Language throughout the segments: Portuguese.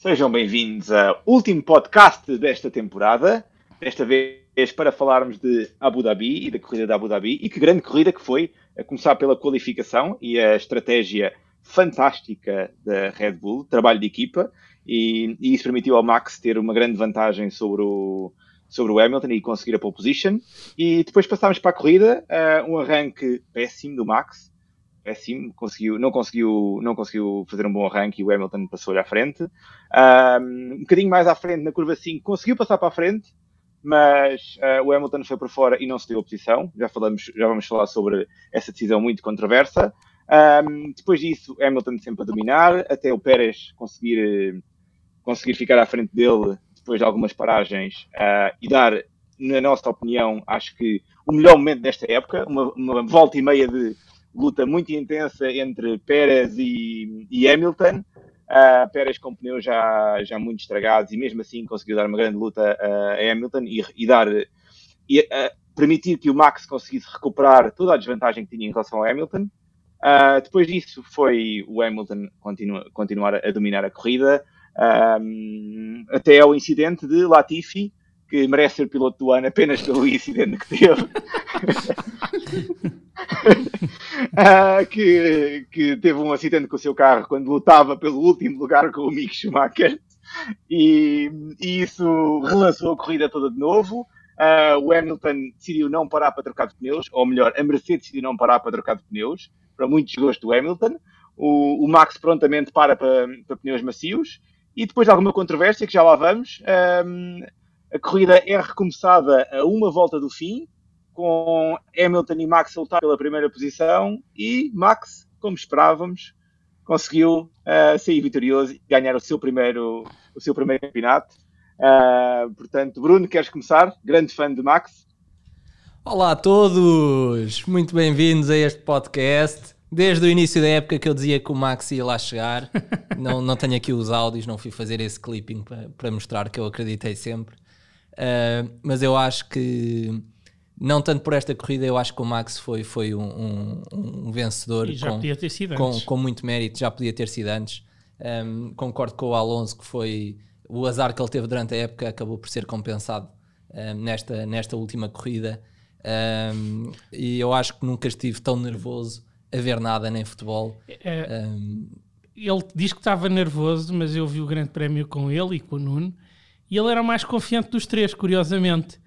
Sejam bem-vindos ao último podcast desta temporada. Desta vez para falarmos de Abu Dhabi e da corrida de Abu Dhabi. E que grande corrida que foi, a começar pela qualificação e a estratégia fantástica da Red Bull, trabalho de equipa. E, e isso permitiu ao Max ter uma grande vantagem sobre o, sobre o Hamilton e conseguir a pole position. E depois passámos para a corrida, uh, um arranque péssimo do Max, péssimo, conseguiu, não, conseguiu, não conseguiu fazer um bom arranque e o Hamilton passou-lhe à frente. Um, um bocadinho mais à frente, na curva 5, conseguiu passar para a frente, mas uh, o Hamilton foi para fora e não se deu a posição. Já, falamos, já vamos falar sobre essa decisão muito controversa. Um, depois disso, Hamilton sempre a dominar, até o Pérez conseguir, conseguir ficar à frente dele depois de algumas paragens uh, e dar, na nossa opinião, acho que o melhor momento desta época, uma, uma volta e meia de luta muito intensa entre Pérez e, e Hamilton. Uh, Pérez com pneus já, já muito estragados e mesmo assim conseguiu dar uma grande luta a Hamilton e, e dar e, uh, permitir que o Max conseguisse recuperar toda a desvantagem que tinha em relação ao Hamilton. Uh, depois disso foi o Hamilton continua, continuar a dominar a corrida um, até ao incidente de Latifi que merece ser piloto do ano apenas pelo incidente que teve. uh, que, que, teve um acidente com o seu carro quando lutava pelo último lugar com o Mick Schumacher. E, e isso relançou a corrida toda de novo. Uh, o Hamilton decidiu não parar para trocar de pneus, ou melhor, a Mercedes decidiu não parar para trocar de pneus, para muito desgosto do Hamilton. O, o Max prontamente para, para para, pneus macios. E depois de alguma controvérsia, que já lá vamos, um, a corrida é recomeçada a uma volta do fim, com Hamilton e Max a lutar pela primeira posição e Max, como esperávamos, conseguiu uh, sair vitorioso e ganhar o seu primeiro, o seu primeiro campeonato. Uh, portanto, Bruno, queres começar? Grande fã de Max. Olá a todos, muito bem-vindos a este podcast. Desde o início da época que eu dizia que o Max ia lá chegar, não, não tenho aqui os áudios, não fui fazer esse clipping para, para mostrar que eu acreditei sempre. Uh, mas eu acho que, não tanto por esta corrida, eu acho que o Max foi, foi um, um, um vencedor com, com, com, muito mérito, já podia ter sido antes. Um, concordo com o Alonso que foi o azar que ele teve durante a época acabou por ser compensado nesta, nesta última corrida. e eu acho que nunca estive tão nervoso a ver nada nem futebol. É, ele diz que estava nervoso, mas eu vi o Grande Prémio com ele e com o Nuno e ele era o mais confiante dos três, curiosamente.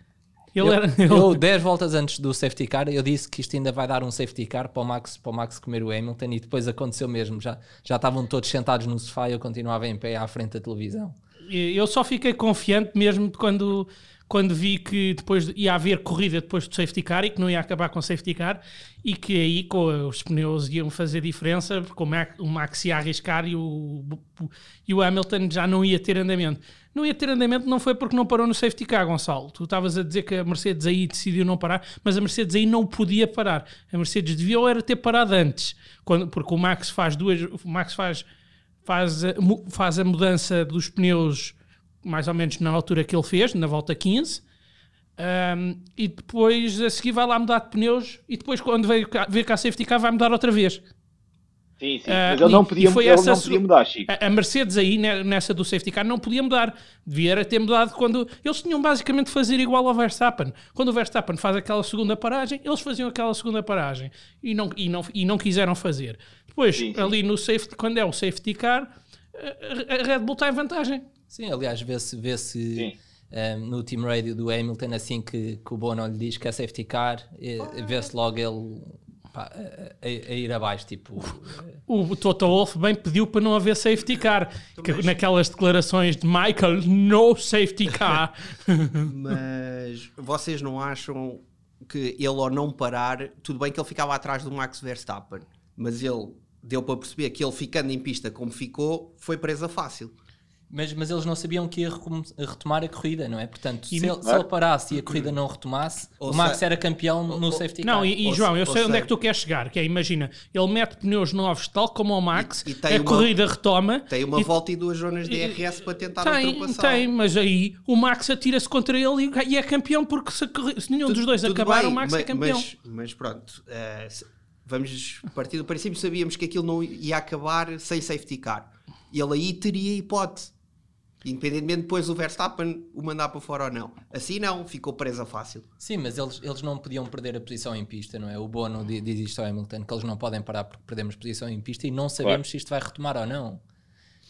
Ele eu, era, eu, 10 voltas antes do safety car, eu disse que isto ainda vai dar um safety car para o Max, para o Max comer o Hamilton e depois aconteceu mesmo. Já, já estavam todos sentados no sofá e eu continuava em pé à frente da televisão. Eu só fiquei confiante mesmo quando, quando vi que depois ia haver corrida depois do safety car e que não ia acabar com o safety car e que aí com os pneus iam fazer diferença, porque o Max ia arriscar e o, e o Hamilton já não ia ter andamento não ia ter andamento, não foi porque não parou no safety car, Gonçalo. Tu estavas a dizer que a Mercedes aí decidiu não parar, mas a Mercedes aí não podia parar. A Mercedes devia ou era ter parado antes, quando, porque o Max faz duas, o Max faz, faz, faz a mudança dos pneus mais ou menos na altura que ele fez, na volta 15. Um, e depois a seguir vai lá mudar de pneus e depois quando cá, ver cá a safety car vai mudar outra vez Sim, sim. Ah, mas ele não podia, foi ele essa, não podia mudar, Chico. A Mercedes aí, nessa do safety car, não podia mudar. Devia ter mudado quando... Eles tinham basicamente de fazer igual ao Verstappen. Quando o Verstappen faz aquela segunda paragem, eles faziam aquela segunda paragem. E não, e não, e não quiseram fazer. Depois, sim, sim. ali no safety, quando é o safety car, a Red Bull está em vantagem. Sim, aliás, vê-se... Vê -se, um, no team radio do Hamilton, assim que, que o Bono lhe diz que é safety car, vê-se logo ele pá, a, a, ir abaixo. Tipo, o, o Toto Wolff bem pediu para não haver safety car. que, naquelas declarações de Michael, no safety car. Mas vocês não acham que ele ao não parar, tudo bem que ele ficava atrás do Max Verstappen, mas ele deu para perceber que ele ficando em pista como ficou, foi presa fácil. Mas, mas eles não sabiam que ia retomar a corrida, não é? Portanto, se, ele, se ele parasse e a corrida não retomasse, ou o Max se... era campeão no ou, safety car. Não, e, e João, eu sei onde é que tu queres chegar, que é, imagina, ele mete pneus novos tal como o Max, e, e a uma, corrida retoma. Tem uma volta e duas zonas de DRS para tentar tem, ultrapassar. Tem, mas aí o Max atira-se contra ele e, é campeão porque se, se nenhum tudo, dos dois acabar, bem, o Max é mas, é campeão. Mas, mas pronto, uh, vamos partir do princípio, sabíamos que aquilo não ia acabar sem safety car. Ele aí teria hipótese Independentemente depois o Verstappen o mandar para fora ou não. Assim não, ficou presa fácil. Sim, mas eles, eles não podiam perder a posição em pista, não é? O Bono diz isto ao Hamilton, que eles não podem parar porque perdemos posição em pista e não sabemos claro. se isto vai retomar ou não.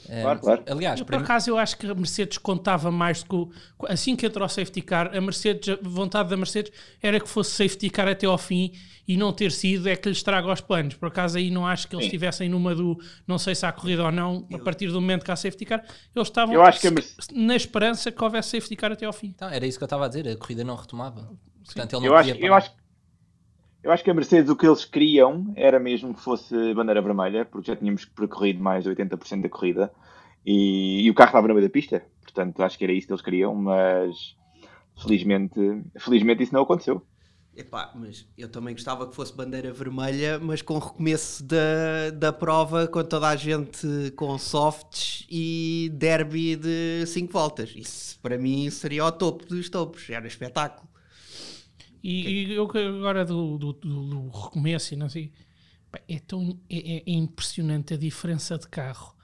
Claro, claro. Aliás, eu, por acaso eu acho que a Mercedes contava mais com assim que entrou o safety car, a Mercedes, a vontade da Mercedes era que fosse safety car até ao fim e não ter sido é que lhes estraga os planos. Por acaso aí não acho que eles estivessem numa do não sei se há corrida ou não, a partir do momento que há safety car, eles estavam na esperança que houvesse safety car até ao fim. Então, era isso que eu estava a dizer, a corrida não retomava. Portanto, ele não eu acho, eu acho eu acho que a Mercedes o que eles queriam era mesmo que fosse bandeira vermelha, porque já tínhamos percorrido mais de 80% da corrida e, e, o carro estava no meio da pista, portanto acho que era isso que eles queriam, mas felizmente, felizmente isso não aconteceu. Epá, mas eu também gostava que fosse bandeira vermelha, mas com recomeço da, da prova, com toda a gente com softs e derby de 5 voltas. Isso para mim seria o topo dos topos, era espetáculo. E, e eu agora do, do, do, do, recomeço e não sei, é, tão, é, é, impressionante a diferença de carro.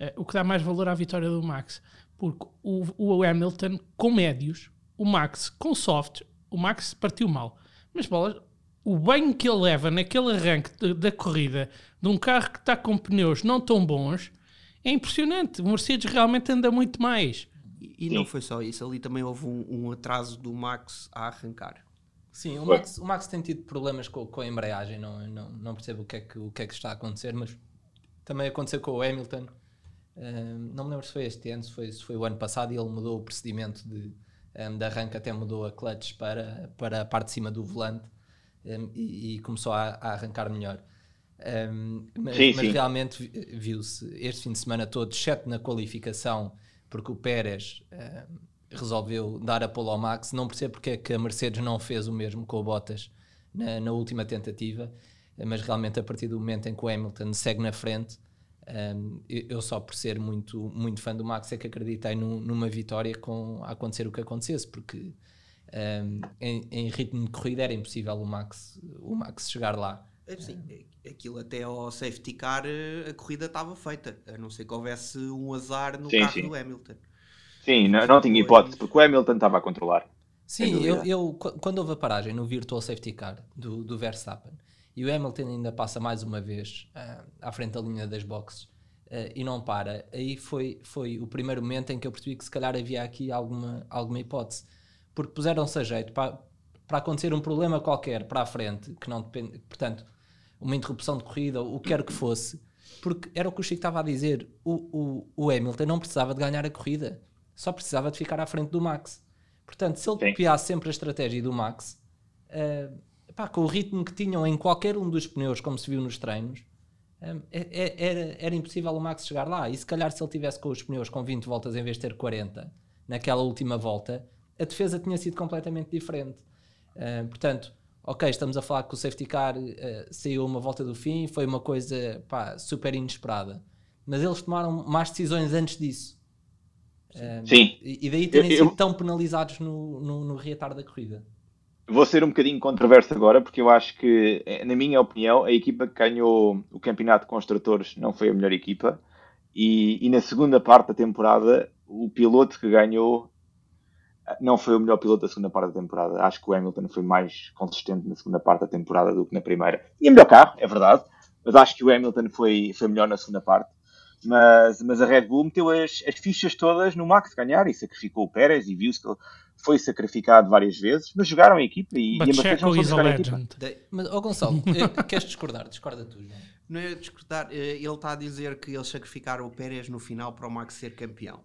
Uh, o que dá mais valor à vitória do Max. Porque o, o Hamilton com médios, o Max com soft, o Max partiu mal. Mas bolas, o banho que ele leva naquele arranque de, da corrida de um carro que está com pneus não tão bons é impressionante. O Mercedes realmente anda muito mais. E, e não foi só isso, ali também houve um, um atraso do Max a arrancar. Sim, o Max, o Max tem tido problemas com, com a embreagem, não, não, não percebo o que, é que, o que é que está a acontecer, mas também aconteceu com o Hamilton. Uh, não me lembro se foi este ano, se foi, se foi o ano passado, e ele mudou o procedimento de, um, de arranque, até mudou a clutch para, para a parte de cima do volante um, e, e, começou a, a arrancar melhor. Um, mas, sim, mas sim. realmente viu-se este fim de semana todo, exceto na qualificação, porque o Pérez resolveu dar a polo ao Max. Não percebo porque é que a Mercedes não fez o mesmo com o Bottas na, na, última tentativa, mas realmente a partir do momento em que o Hamilton segue na frente, um, eu só por ser muito, muito fã do Max é que acreditei num, numa vitória com a acontecer o que acontecesse, porque um, em, em, ritmo de corrida era impossível o Max, o Max chegar lá. É, sim, aquilo até ao safety car a corrida estava feita, a não ser que houvesse um azar no sim, carro sim. do Hamilton. Sim, não, não tinha hipótese, porque o Hamilton estava a controlar. Sim, eu, eu, quando houve a paragem no Virtual Safety Car do, do Verstappen e o Hamilton ainda passa mais uma vez uh, à frente da linha das boxes uh, e não para, aí foi, foi o primeiro momento em que eu percebi que se calhar havia aqui alguma, alguma hipótese, porque puseram-se a jeito para, para acontecer um problema qualquer para a frente, que não depende, portanto, uma interrupção de corrida, o que quer que fosse, porque era o que o Chico estava a dizer, o, o, o Hamilton não precisava de ganhar a corrida só precisava de ficar à frente do Max. Portanto, se ele Sim. copiasse sempre a estratégia do Max, uh, pá, com o ritmo que tinham em qualquer um dos pneus, como se viu nos treinos, um, é, é, era, era impossível o Max chegar lá. E se calhar, se ele tivesse com os pneus com 20 voltas em vez de ter 40, naquela última volta, a defesa tinha sido completamente diferente. Uh, portanto, ok, estamos a falar que o safety car uh, saiu uma volta do fim, foi uma coisa pá, super inesperada. Mas eles tomaram mais decisões antes disso. Sim. E daí terem eu, sido tão penalizados no, no, no reatar da corrida. Vou ser um bocadinho controverso agora, porque eu acho que, eh, na minha opinião, a equipa que ganhou o campeonato de construtores não foi a melhor equipa. E, e, na segunda parte da temporada, o piloto que ganhou eh, não foi o melhor piloto da segunda parte da temporada. Acho que o Hamilton foi mais consistente na segunda parte da temporada do que na primeira. E melhor carro, é verdade, mas acho que o Hamilton foi, foi melhor na segunda parte. Mas, mas a Red Bull meteu as, as fichas todas no Max ganhar e sacrificou o Pérez e viu-se que ele foi sacrificado várias vezes, mas jogaram a equipa e, But e a Mercedes não jogar a equipa. Mas, oh Gonçalo, eh, queres discordar? Discorda tu, não Não é discordar, eh, ele está a dizer que eles sacrificaram o Pérez no final para o Max ser campeão.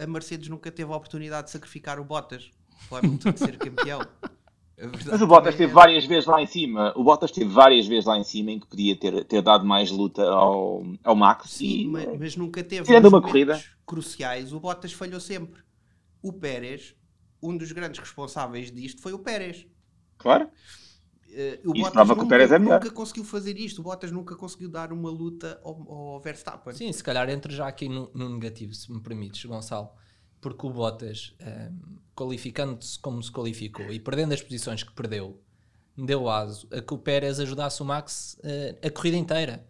A Mercedes nunca teve a oportunidade de sacrificar o Bottas para o Hamilton ser campeão. Mas o Bottas esteve várias vezes lá em cima. O Bottas esteve várias vezes lá em cima em que podia ter, ter dado mais luta ao, ao Max. Sim, e, mas, mas, nunca teve. Tirando uma corrida. cruciais, o Bottas falhou sempre. O Pérez, um dos grandes responsáveis disto foi o Pérez. Claro. Uh, o Isso Bottas nunca, que o Pérez é nunca conseguiu fazer isto. O Bottas nunca conseguiu dar uma luta ao, ao Verstappen. Sim, se calhar entra já aqui no, no negativo, se me permites, Gonçalo porque o Bottas, um, ehm, qualificando-se como se qualificou e perdendo as posições que perdeu, deu aso a que o Pérez ajudasse o Max uh, a corrida inteira.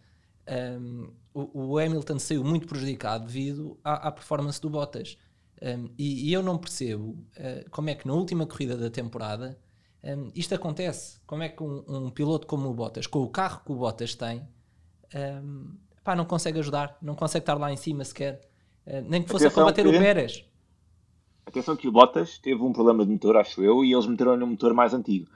Um, ehm, o, o, Hamilton saiu muito prejudicado devido à, à, performance do Bottas. Um, e, e, eu não percebo uh, como é que na última corrida da temporada um, isto acontece. Como é que um, um, piloto como o Bottas, com o carro que o Bottas tem, pá, não consegue ajudar, não consegue estar lá em cima sequer, uh, nem que fosse a combater que... o Pérez. Atenção que o Bottas teve um problema de motor, acho eu, e eles meteram no motor mais antigo.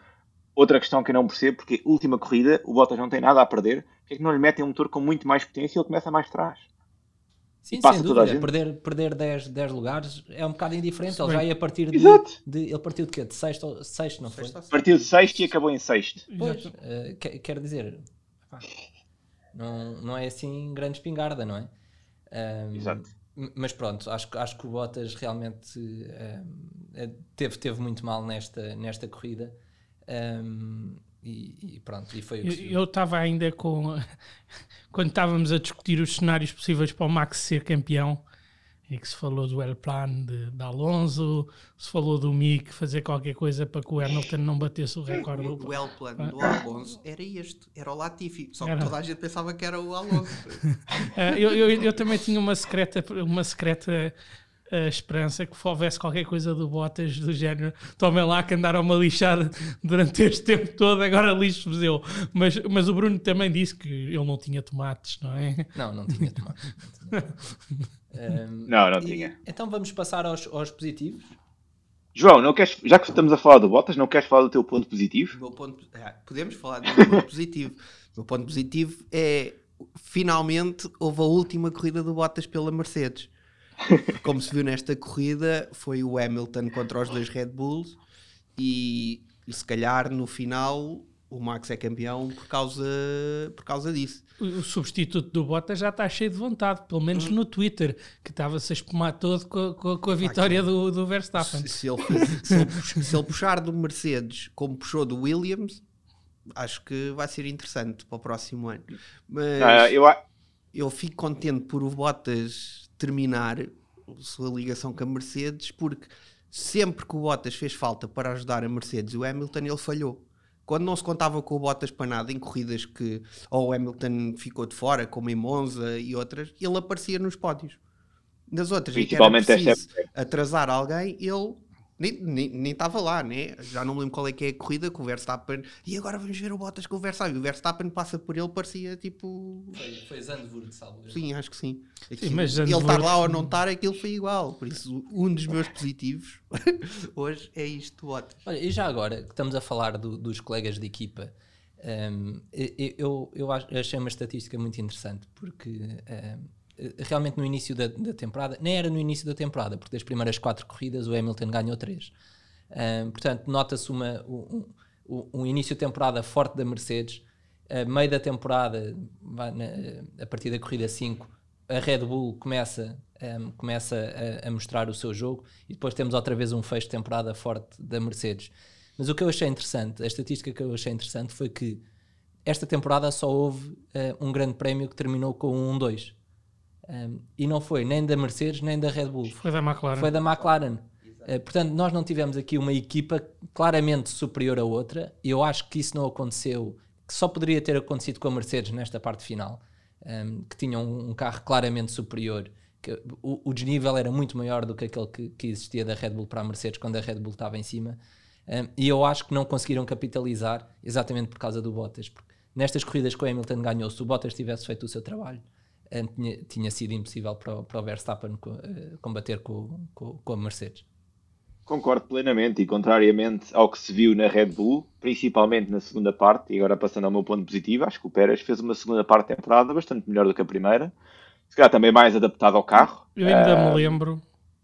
Outra questão que eu não percebo, porque última corrida, o Bottas não tem nada a perder, porque é que não lhe metem um motor com muito mais potência e ele começa mais atrás? Sim, sem dúvida. Perder, perder 10, 10 lugares é um bocado indiferente. Ele já ia partir de, Exato. de. Ele partiu de quê? De sexto, sexto não foi? Partiu de sexto e acabou em sexto. Pois, uh, quer, quer dizer, não, não é assim grande espingarda, não é? Um, Exato. Mas pronto, acho, acho que o Bottas realmente um, teve, teve muito mal nesta, nesta corrida. Um, e, e, pronto, e foi Eu estava ainda com. quando estávamos a discutir os cenários possíveis para o Max ser campeão, e que se falou do El Plan de, de Alonso, se falou do Mick fazer qualquer coisa para que o Hamilton não batesse o recorde. O, o El Plan do Alonso era este, era o Latifi, só que era. toda a gente pensava que era o Alonso. uh, eu, eu, eu, também tinha uma secreta, uma secreta a esperança que houvesse qualquer coisa do Bottas do género. Tomem lá que andaram-me a lixar durante este tempo todo, agora lixo-vos eu. Mas, mas o Bruno também disse que ele não tinha tomates, não é? Não, não tinha tomates. um, não, não tinha. então vamos passar aos, aos positivos. João, não queres, já que estamos a falar do Bottas, não queres falar do teu ponto positivo? Meu ponto, é, podemos falar do meu ponto positivo. O meu ponto positivo é finalmente houve a última corrida do Bottas pela Mercedes como se viu nesta corrida, foi o Hamilton contra os dois Red Bulls e, e se calhar no final o Max é campeão por causa, por causa disso. O substituto do Bottas já está cheio de vontade, pelo menos no Twitter, que estava-se a espumar todo com, com, com a vitória do, do Verstappen. Se, se, ele, se, ele, se ele puxar do Mercedes como puxou do Williams, acho que vai ser interessante para o próximo ano. Mas ah, eu... eu fico contente por o Bottas terminar a sua ligação com a Mercedes, porque sempre que o Bottas fez falta para ajudar a Mercedes e o Hamilton, ele falhou. Quando não se contava com o Bottas para nada em corridas que ou o Hamilton ficou de fora, como em Monza e outras, ele aparecia nos pódios. Nas outras, em que era preciso atrasar alguém, ele nem estava lá, né? Já não me lembro qual é que é a corrida com o Verstappen. E agora vamos ver o Bottas com o Verstappen. O Verstappen passa por ele, parecia tipo. Foi, foi Zandvoort, salvo. Sim, acho que sim. sim mas Ele estar lá ou não estar, aquilo foi igual. Por isso, um dos meus positivos hoje é isto, Bottas. Olha, e já agora que estamos a falar do, dos colegas de equipa, um, eu, eu achei uma estatística muito interessante porque. Um, eh, realmente no início da, da, temporada, nem era no início da temporada, porque das primeiras quatro corridas o Hamilton ganhou três. Portanto, nota-se um, um, início de temporada forte da Mercedes, meio da temporada, a partir da corrida 5, a Red Bull começa, um, começa a, a, mostrar o seu jogo e depois temos outra vez um fecho de temporada forte da Mercedes. Mas o que eu achei interessante, a estatística que eu achei interessante foi que esta temporada só houve uh, um grande prémio que terminou com um 1-2. Um, e não foi nem da Mercedes nem da Red Bull. Foi da McLaren. Foi da McLaren. Uh, portanto, nós não tivemos aqui uma equipa claramente superior a outra. E eu acho que isso não aconteceu, que só poderia ter acontecido com a Mercedes nesta parte final, um, que tinha um, um, carro claramente superior. Que o, o, desnível era muito maior do que aquele que, que, existia da Red Bull para a Mercedes quando a Red Bull estava em cima. Um, e eu acho que não conseguiram capitalizar exatamente por causa do Bottas. Porque nestas corridas que o Hamilton ganhou, se o Bottas tivesse feito o seu trabalho, tinha, tinha sido impossível para, o, para o Verstappen eh, combater com, com, com a Mercedes. Concordo plenamente e contrariamente ao que se viu na Red Bull, principalmente na segunda parte, e agora passando ao meu ponto positivo, acho que o Pérez fez uma segunda parte da temporada bastante melhor do que a primeira, se calhar também mais adaptado ao carro. Eu ainda uh... me lembro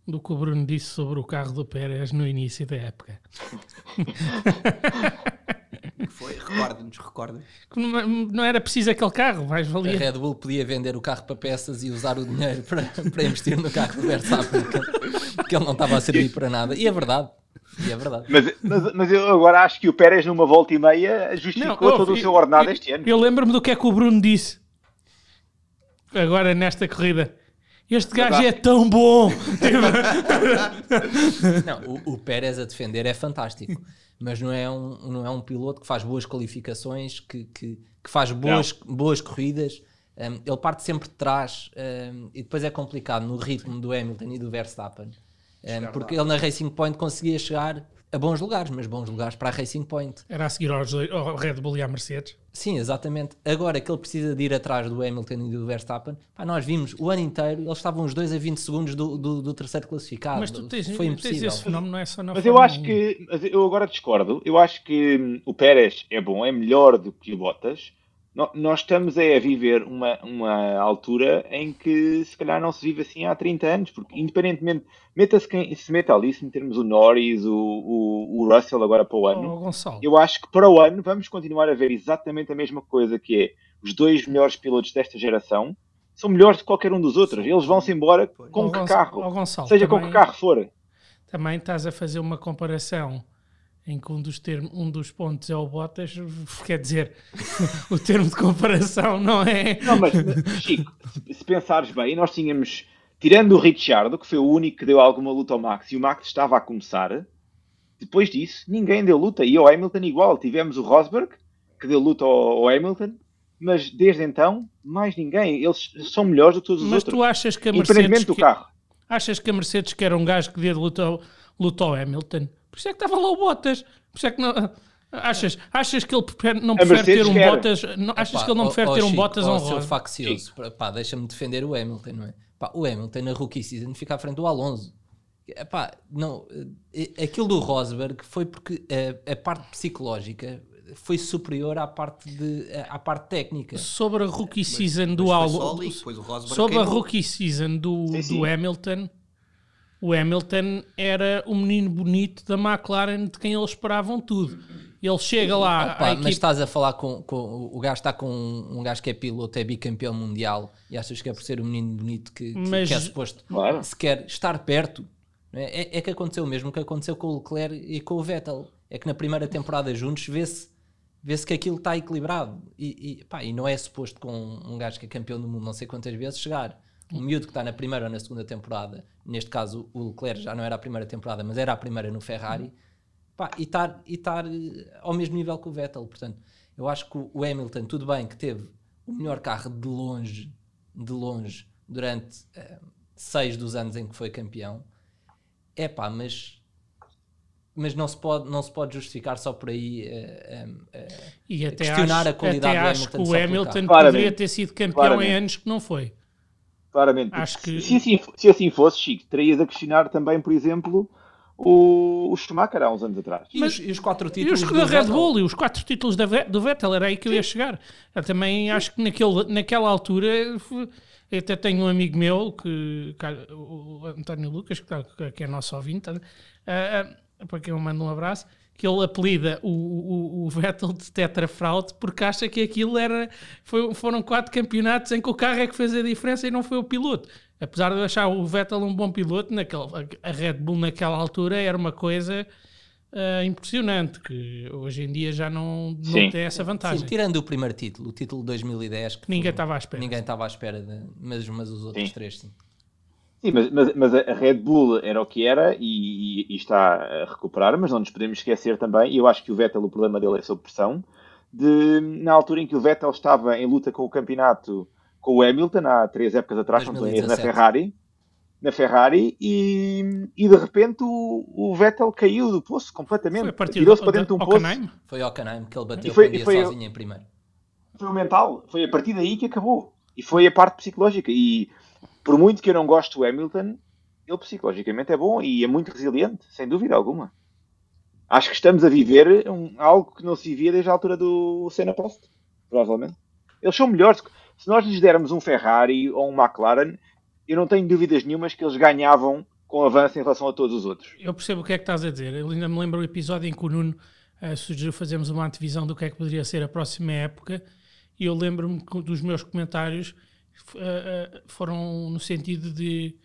do que o Bruno disse sobre o carro do Pérez no início da época. que foi? Recorda-nos, recorda. Não, não, era preciso aquele carro, mais valia. A Red Bull podia vender o carro para peças e usar o dinheiro para, para investir no carro do Verstappen, porque ele não estava a servir para nada. E é verdade. E é verdade. Mas, mas, mas, eu agora acho que o Pérez, numa volta e meia, justificou não, todo eu, o seu ordenado eu, este ano. Eu lembro-me do que é que o Bruno disse agora nesta corrida. Este gajo é tão bom! não, o, o Pérez a defender é fantástico mas não é um, não é um piloto que faz boas qualificações, que, que, que faz boas, boas corridas. Um, ele parte sempre de trás um, e depois é complicado no ritmo do Hamilton e do Verstappen. Um, Chegar porque ele na Racing Point conseguia chegar a bons lugares, mas bons lugares para a Racing Point. Era a seguir ao Red Bull e à Mercedes. Sim, exatamente. Agora que ele precisa de ir atrás do Hamilton e do Verstappen, pá, nós vimos o ano inteiro, eles estavam os dois a 20 segundos do, do, do terceiro classificado. Mas tu tens, Foi tens impossível. esse fenómeno, não é só na Mas eu acho 1. que, eu agora discordo, eu acho que hum, o Pérez é bom, é melhor do que o Bottas. Nós estamos é a viver uma, uma altura em que se calhar não se vive assim há 30 anos, porque independentemente, meta-se quem se meta ali, se metermos o Norris, o, o, o Russell agora para o ano, Oh, Gonçalo, eu acho que para o ano vamos continuar a ver exatamente a mesma coisa que é os dois melhores pilotos desta geração são melhores de qualquer um dos outros. Eles vão-se embora com Oh, que Gonçalo- carro, oh, Gonçalo, seja com também- que carro for. também estás a fazer uma comparação em que um dos, termos, um dos pontos é o Bottas, quer dizer, o termo de comparação não é. Não, mas, Chico, se, pensares bem, nós tínhamos, tirando o Ricciardo, que foi o único que deu alguma luta ao Max, e o Max estava a começar, depois disso, ninguém deu luta. E ao Hamilton igual. Tivemos o Rosberg, que deu luta ao, ao Hamilton, mas desde então, mais ninguém. Eles são melhores do que todos os Mas outros. tu achas que a Mercedes. Independentemente do que- carro. Achas que a Mercedes quer um gajo que dê de luta ao, luta ao Hamilton? Por isso é que estava lá o Bottas. Por isso é que não. Achas, achas que ele prefere- não prefere ter um quer. Bottas? Não, achas Pá, que ele não prefere ó, ter um Chico, Bottas ou um seu faccioso, pá, deixa-me defender o Hamilton, não é? Pá, o Hamilton na rookie season fica à frente do Alonso. Epá, não, eh, aquilo do Rosberg foi porque a, a parte psicológica foi superior à parte, de, à parte técnica. Sobre a rookie season do Mas foi Alonso. Sobre a queimou. rookie season do, Sim, sim. do Hamilton, o Hamilton era o menino bonito da McLaren de quem eles esperavam tudo. Ele chega lá Opa, à mas equipe, estás a falar com, com o gajo está com um, um gajo que é piloto, é bicampeão mundial e achas que é por ser o menino bonito que, que, Mas- que é suposto Claro. se quer estar perto. É, é, é que aconteceu o mesmo que aconteceu com o Leclerc e com o Vettel. É que na primeira temporada juntos vê-se vê que aquilo está equilibrado. E, e, pá, e não é suposto com um gajo que é campeão do mundo não sei quantas vezes chegar. Um miúdo que está na primeira ou na segunda temporada, neste caso o Leclerc já não era a primeira temporada, mas era a primeira no Ferrari, pá, e estar e estar, eh, ao mesmo nível que o Vettel. Portanto, eu acho que o Hamilton, tudo bem que teve o melhor carro de longe, de longe, durante eh, seis dos anos em que foi campeão, é pá, mas. Mas não se, pode, não se pode justificar só por aí até questionar acho, a qualidade até do acho Hamilton que o Hamilton poderia ter sido campeão Claramente. em anos que não foi. Claramente. Acho que- Se, assim, se assim fosse, Chico, terias a questionar também, por exemplo, o, o Schumacher há uns anos atrás. e, os, e os quatro E títulos os do da Red Vettel? Bull e os quatro títulos da do Vettel, era aí que eu ia chegar. Eu também acho que naquele, naquela altura, eu até tenho um amigo meu, que, que- o António Lucas, que, tá- que é nosso ouvinte, ah, ah, para quem eu mando um abraço, que ele apelida o, o, o Vettel de tetrafraude porque acha que aquilo era, foi- foram quatro campeonatos em que o carro é que fez a diferença e não foi o piloto. Apesar de eu achar o Vettel um bom piloto, naquele, a Red Bull naquela altura era uma coisa ah, impressionante, que hoje em dia já não, não tem essa vantagem. Sim, tirando o primeiro título, o título de 2010, que Ninguém estava à espera. Ninguém estava à espera, de- mas, mas os outros Sim. três sim. Sim, mas, mas, mas a Red Bull era o que era e, e- e está a recuperar, mas não nos podemos esquecer também, e eu acho que o Vettel, o problema dele é sob pressão, de, na altura em que o Vettel estava em luta com o campeonato com o Hamilton, há três épocas atrás, na 2017. Ferrari, na Ferrari, e, e de repente o, o Vettel caiu do poço completamente, Foi a partir tirou-se do, para dentro de um do poço. Foi ao Canaim que ele bateu E foi- e foi- sozinho em primeiro. foi o mental, foi a partir daí que acabou. E foi a parte psicológica. E por muito que eu não goste do Hamilton, ele psicologicamente é bom e é muito resiliente, sem dúvida alguma. Acho que estamos a viver um- algo que não se via desde a altura do Senna Prost, provavelmente. Eles são melhores. Se nós lhes dermos um Ferrari ou um McLaren, eu não tenho dúvidas nenhumas que eles ganhavam com avanço em relação a todos os outros. Eu percebo o que é que estás a dizer. Eu ainda me lembro o episódio em que o Nuno eh, sugeriu fazermos uma antevisão do que é que poderia ser a próxima época e eu lembro-me dos meus comentários foram no sentido de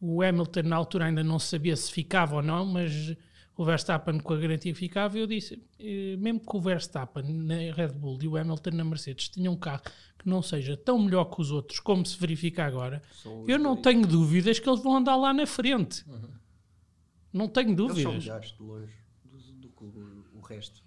o Hamilton na altura ainda não sabia se ficava ou não, mas o Verstappen com a garantia que ficava, eu disse, eh, mesmo que o Verstappen na Red Bull e o Hamilton na Mercedes tenham um carro que não seja tão melhor que os outros, como se verifica agora, eu não tenho dúvidas que eles vão andar lá na frente. Uhum. Não tenho Eles são dúvidas. melhores de longe do, do que o, o resto.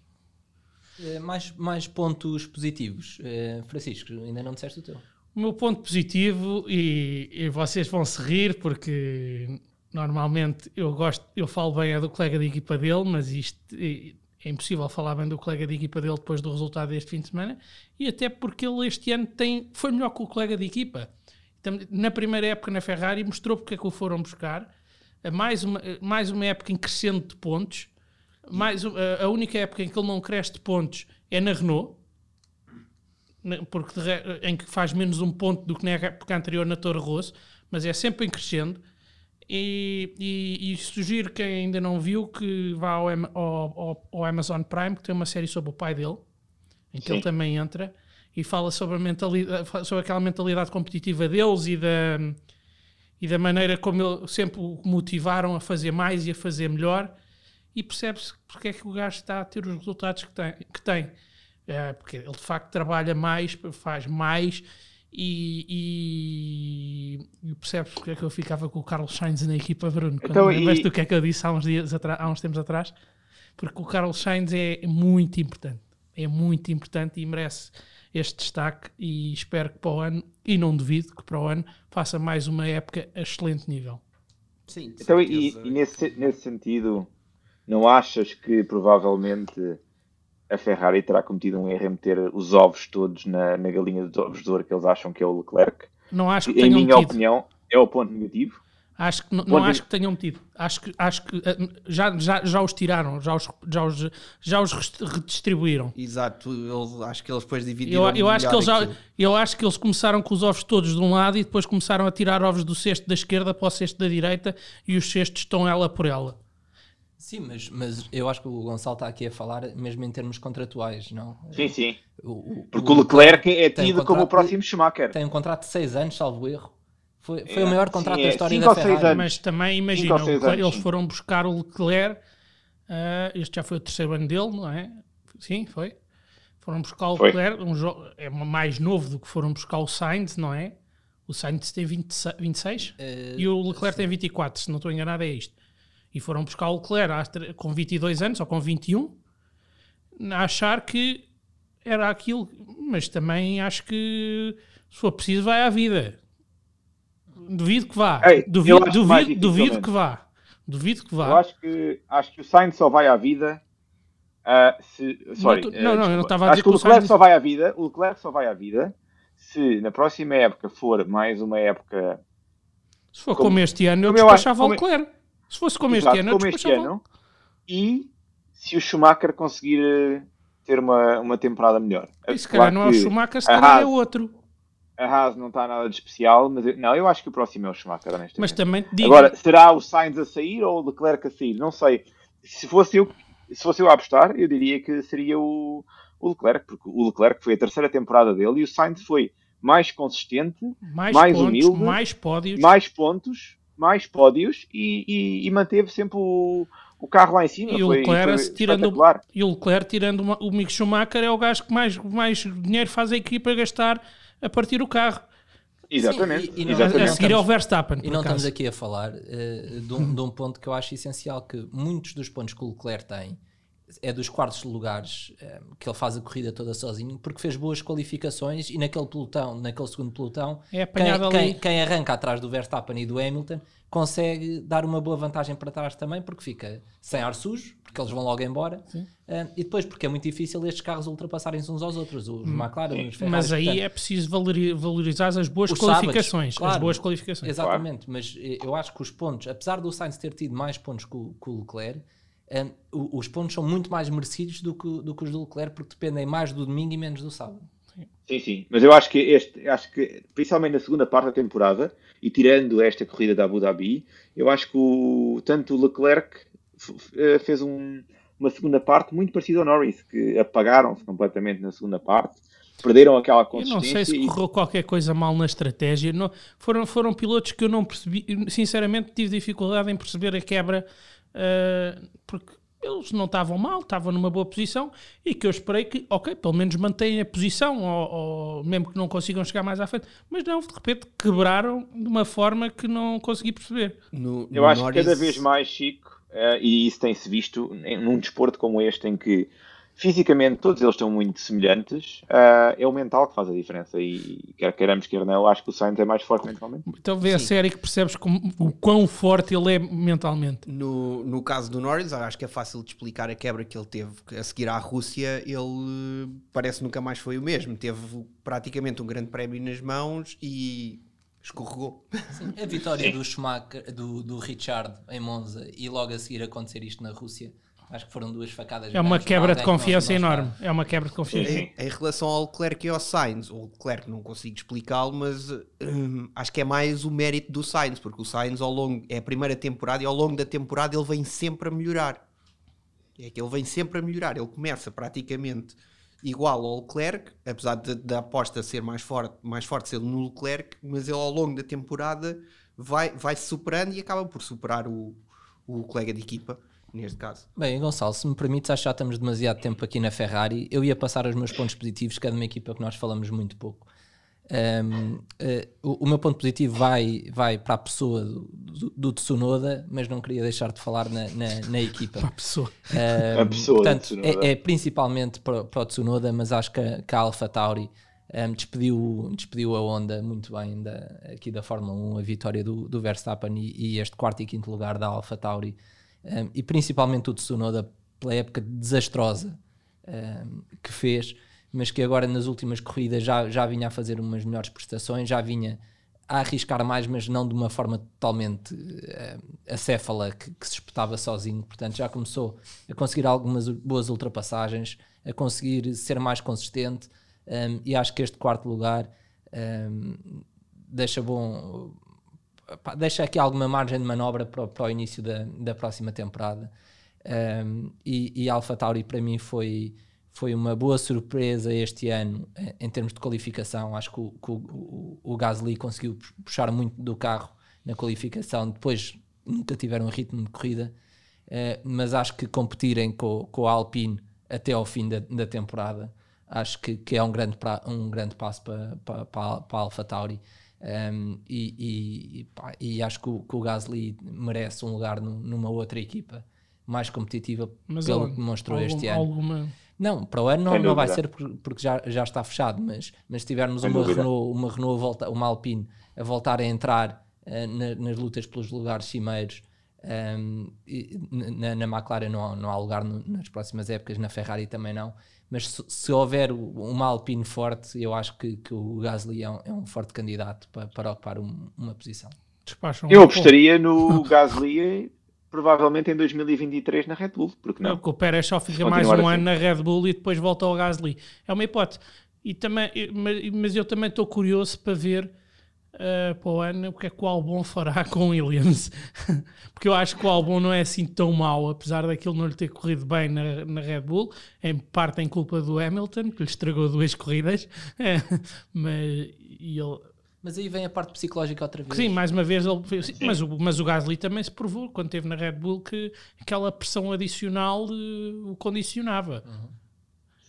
Eh, mais, mais pontos positivos. Eh, Francisco, ainda não disseste o teu. O meu ponto positivo, e, e vocês vão se rir porque normalmente eu gosto, eu falo bem é do colega de equipa dele, mas isto é, impossível falar bem do colega de equipa dele depois do resultado deste fim de semana, e até porque ele este ano tem, foi melhor que o colega de equipa. Na primeira época na Ferrari mostrou porque é que o foram buscar, mais uma, mais uma época em crescendo de pontos, mais, a única época em que ele não cresce de pontos é na Renault, porque em que faz menos um ponto do que na época anterior na Toro Rosso, mas é sempre em crescendo. E, e, e, sugiro quem ainda não viu que vá ao, ao, ao, Amazon Prime, que tem uma série sobre o pai dele, em que Sim. ele também entra e fala sobre, a mentalidade, sobre aquela mentalidade competitiva deles e da, e da maneira como ele sempre o motivaram a fazer mais e a fazer melhor. E percebe-se porque é que o gajo está a ter os resultados que tem. Que tem. É, porque ele de facto trabalha mais, faz mais e, e, e percebes porque é que eu ficava com o Carlos Sainz na equipa, Bruno? Quando então, lembras e... do que é que eu disse há uns, dias há uns tempos atrás? Porque o Carlos Sainz é muito importante, é muito importante e merece este destaque e espero que para o ano, e não duvido que para o ano, faça mais uma época a excelente nível. Sim, então, e, e nesse, nesse sentido, não achas que provavelmente a Ferrari terá cometido um erro em meter os ovos todos na, na galinha dos ovos de ouro que eles acham que é o Leclerc. Não acho que Em minha metido. opinião, é o ponto negativo. Acho que, não, não acho que tenham metido. Acho que, acho que eh, já, já, já os tiraram, já os, já os, já os redistribuíram. Exato, eu acho que eles depois dividiram. Eu, eu, acho que eles já, eu acho que eles começaram com os ovos todos de um lado e depois começaram a tirar ovos do cesto da esquerda para o cesto da direita e os cestos estão ela por ela. Sim, mas, mas eu acho que o Gonçalo está aqui a falar mesmo em termos contratuais, não? Sim, sim. O, o, Porque o Leclerc é tido um como o próximo Schumacher. Tem um contrato de 6 anos, salvo erro. Foi, foi é, o maior contrato sim, da é história da Ferrari. Mas também imagina, eles foram buscar o Leclerc, uh, este já foi o terceiro ano dele, não é? Sim, foi. Foram buscar o foi. Leclerc, um é mais novo do que foram buscar o Sainz, não é? O Sainz tem 20, 26 uh, e o Leclerc sim. tem 24, se não estou enganado é isto e foram buscar o Leclerc com 22 anos ou com 21 a achar que era aquilo, mas também acho que se for preciso vai à vida. Duvido que vá. Ei, duvido, duvido, duvido que vá. Duvido que vá. Eu acho que, acho que o Sainz só vai à vida. Uh, se, sorry, não, não, uh, não, eu não estava a dizer acho que o Leclerc só vai à vida. O Leclerc só vai à vida se na próxima época for mais uma época. Se for como, como este ano, eu despachava o Leclerc. Se fosse como Exato, este ano, como este ano. E se o Schumacher conseguir eh, ter uma, uma temporada melhor. E se calhar não é o Schumacher, se calhar é outro. A Haas não está nada de especial, mas eu, não, eu acho que o próximo é o Schumacher, honestamente. Mas também digo... Agora, será o Sainz a sair ou o Leclerc a sair? Não sei. Se fosse eu, se fosse eu a apostar, eu diria que seria o, o Leclerc, porque o Leclerc foi a terceira temporada dele e o Sainz foi mais consistente, mais, mais pontos, humilde, mais pódios, mais pontos mais pódios e, e, e manteve sempre o, o carro lá em cima. E o Leclerc, foi tirando, e o Leclerc, tirando uma, o Mick Schumacher, é o gajo que mais, mais dinheiro faz a equipa gastar a partir do carro. Exatamente. Sim, e, e não, Exatamente. A seguir ao Verstappen. E não estamos aqui a falar uh, de, um, de, um, ponto que eu acho essencial: que muitos dos pontos que o Leclerc tem é dos quartos lugares eh, que ele faz a corrida toda sozinho, porque fez boas qualificações e naquele pelotão, naquele segundo pelotão, é quem, quem, quem, arranca atrás do Verstappen e do Hamilton consegue dar uma boa vantagem para trás também, porque fica sem ar sujo, porque eles vão logo embora, uh, e depois porque é muito difícil estes carros ultrapassarem-se uns aos outros, os hum, McLaren, os Ferrari. Mas aí portanto, é preciso valorizar as boas qualificações, sábados, claro, as boas qualificações. Exatamente, claro. mas eh, eu acho que os pontos, apesar do Sainz ter tido mais pontos que o, que o Leclerc, um, os pontos são muito mais merecidos do que, do que os do Leclerc, porque dependem mais do domingo e menos do sábado. Sim, sim. Mas eu acho que este, acho que, principalmente na segunda parte da temporada, e tirando esta corrida da Abu Dhabi, eu acho que o, tanto o Leclerc eh, fez um, uma segunda parte muito parecida ao Norris, que apagaram-se completamente na segunda parte, perderam aquela consistência. Eu não sei se correu e... qualquer coisa mal na estratégia. Não, foram, foram pilotos que eu não percebi, sinceramente tive dificuldade em perceber a quebra uh, porque eles não estavam mal, estavam numa boa posição e que eu esperei que, ok, pelo menos mantenham a posição, ou, ou, mesmo que não consigam chegar mais à frente, mas não, de repente quebraram de uma forma que não consegui perceber. No, no eu acho Norris... que cada vez mais, Chico, uh, e isso tem-se visto em, num desporto como este, em que fisicamente todos eles estão muito semelhantes, uh, é o mental que faz a diferença. E quer queiramos, quer não, acho que o Sainz é mais forte mentalmente. Então vê a série que percebes como, o quão forte ele é mentalmente. No, no caso do Norris, acho que é fácil de explicar a quebra que ele teve. A seguir à Rússia, ele parece nunca mais foi o mesmo. Teve praticamente um grande prémio nas mãos e escorregou. Sim, a vitória do Schumacher, do, do Richard em Monza e logo a seguir acontecer isto na Rússia Acho que foram duas facadas. É uma quebra de confiança enorme. É uma quebra de confiança. Em, em, relação ao Leclerc e ao Sainz, o Leclerc não consigo explicá-lo, mas hum, acho que é mais o mérito do Sainz, porque o Sainz ao longo é a primeira temporada e ao longo da temporada ele vem sempre a melhorar. É que ele vem sempre a melhorar. Ele começa praticamente igual ao Leclerc, apesar da aposta ser mais forte, mais forte ser no Leclerc, mas ele ao longo da temporada vai, vai se superando e acaba por superar o, o colega de equipa neste caso. Bem, Gonçalo, se me permites, acho que já estamos demasiado tempo aqui na Ferrari. Eu ia passar os meus pontos positivos, que é de uma equipa que nós falamos muito pouco. Um, uh, eh, o, o, meu ponto positivo vai, vai para a pessoa do, do, do Tsunoda, mas não queria deixar de falar na, na, na equipa. Para a pessoa. Um, a pessoa portanto, é, é, principalmente para, para o Tsunoda, mas acho que a, que a Alpha Tauri um, despediu, despediu a onda muito bem da, aqui da Fórmula 1, a vitória do, do Verstappen e, e este quarto e quinto lugar da Alpha Tauri um, e principalmente o Tsunoda pela época desastrosa um, que fez, mas que agora nas últimas corridas já, já vinha a fazer umas melhores prestações, já vinha a arriscar mais, mas não de uma forma totalmente acéfala que, que, se espetava sozinho. Portanto, já começou a conseguir algumas boas ultrapassagens, a conseguir ser mais consistente. Um, e acho que este quarto lugar um, deixa bom pá, deixa aqui alguma margem de manobra para, para o início da, da próxima temporada. Um, e, e Alpha Tauri para mim foi, foi uma boa surpresa este ano em termos de qualificação. Acho que o, que o, o Gasly conseguiu puxar muito do carro na qualificação, depois nunca tiveram ritmo de corrida, uh, mas acho que competirem com, com a Alpine até ao fim da, da temporada acho que, que é um grande, pra, um grande passo para a Alpha Tauri. Um, e, e, pá, e, acho que o, que o, Gasly merece um lugar no, numa outra equipa mais competitiva mas pelo algum, que mostrou algum, este ano. Alguma... Não, para o ano não, não vai ser porque já, já está fechado, mas, mas se tivermos uma Renault, uma Renault volta, uma Alpine a voltar a entrar uh, na, nas lutas pelos lugares cimeiros, um, na, na McLaren não, não há lugar no, nas próximas épocas, na Ferrari também não mas se, se, houver uma Alpine forte, eu acho que, que o Gasly é um, é um, forte candidato para, para ocupar um, uma posição. Despacham eu apostaria no Gasly provavelmente em 2023 na Red Bull, porque não? Porque o Pérez só fica mais um assim. ano na Red Bull e depois volta ao Gasly. É uma hipótese. E também, mas eu também estou curioso para ver uh, para o ano o que é que o Albon fará com Williams. Porque eu acho que o Albon não é assim tão mau, apesar daquilo não lhe ter corrido bem na, na Red Bull, em parte em culpa do Hamilton, que lhe estragou duas corridas. mas ele. Mas aí vem a parte psicológica outra vez. Sim, mais uma vez, ele, mas, o, mas o Gasly também se provou, quando esteve na Red Bull, que aquela pressão adicional uh, o condicionava. Uhum.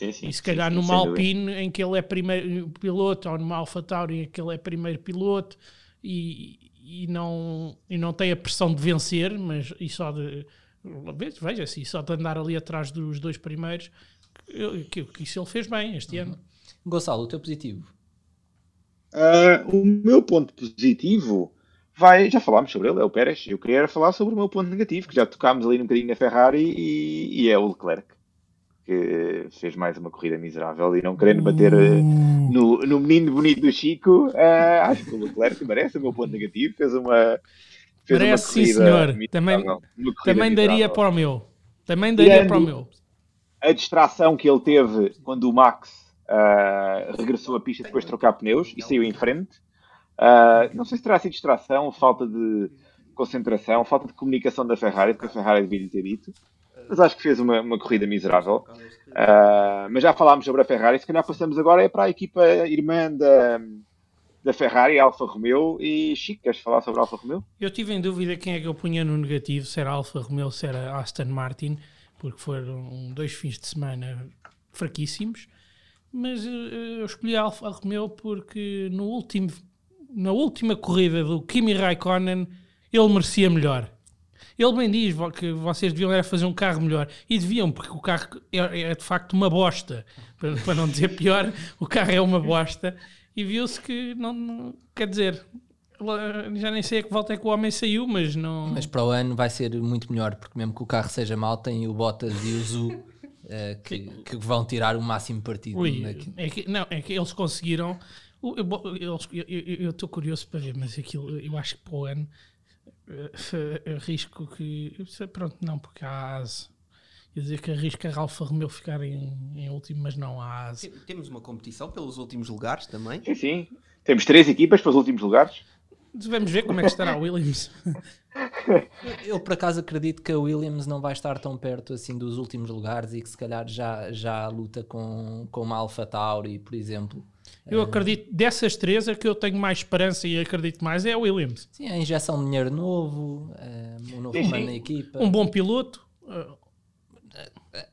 Sim, sim, e se calhar sim, numa Alpine em que ele é primeiro piloto, ou numa Alpha Tauri em que ele é primeiro piloto e, e, não, e não tem a pressão de vencer, mas e só de veja se só de andar ali atrás dos dois primeiros, que, que isso ele fez bem este uhum. ano. Gonçalo, o teu positivo? Uh, o meu ponto positivo vai, já falámos sobre ele, é o Pérez. Eu queria falar sobre o meu ponto negativo, que já tocámos ali um bocadinho na Ferrari e, e é o Leclerc que fez mais uma corrida miserável e não querendo bater uh, no, no menino bonito do Chico, uh, acho que o Leclerc merece o meu ponto negativo, fez uma fez merece uma sim senhor, também, também daria para o meu. Também daria para o meu. a distração que ele teve quando o Max uh, regressou à pista depois de trocar pneus e saiu em frente. Não sei se terá sido distração, falta de concentração, falta de comunicação da Ferrari, porque a Ferrari devia ter dito mas acho que fez uma, uma corrida miserável. Uh, mas já falámos sobre a Ferrari, se calhar passamos agora é para a equipa irmã da, da Ferrari, Alfa Romeo. E Chico, queres falar sobre a Alfa Romeo? Eu tive em dúvida quem é que eu punha no negativo, se era Alfa Romeo ou se era Aston Martin, porque foram dois fins de semana fraquíssimos. Mas uh, eu escolhi a Alfa Romeo porque no último, na última corrida do Kimi Raikkonen ele merecia melhor Ele bem diz que vocês deviam era fazer um carro melhor. E deviam, porque o carro é, é de facto uma bosta. Para, para não dizer pior, o carro é uma bosta. E viu-se que não, não- Quer dizer, já nem sei a que volta é que o homem saiu, mas não. Mas para o ano vai ser muito melhor, porque mesmo que o carro seja mau, tem o Bottas e o Zu eh, que, que vão tirar o máximo partido. Ui, é que, não, é que eles conseguiram. eu- estou curioso para ver, mas aquilo eu acho que para o ano eh, arrisco que. Pronto, não, porque há asa. Ia dizer que arrisca a Alfa Romeo ficar em, em último, mas não há asa. Tem- Temos uma competição pelos últimos lugares também. Sim, sim. Temos três equipas para os últimos lugares. Vamos ver como é que estará o Williams. Eu por acaso acredito que a Williams não vai estar tão perto assim dos últimos lugares e que se calhar já, já luta com, com uma Alpha Tauri, por exemplo. Eu acredito, dessas três, a que eu tenho mais esperança e acredito mais é a Williams. Sim, a injeção de dinheiro novo, eh, um novo Sim, na equipa. Um bom piloto. eh,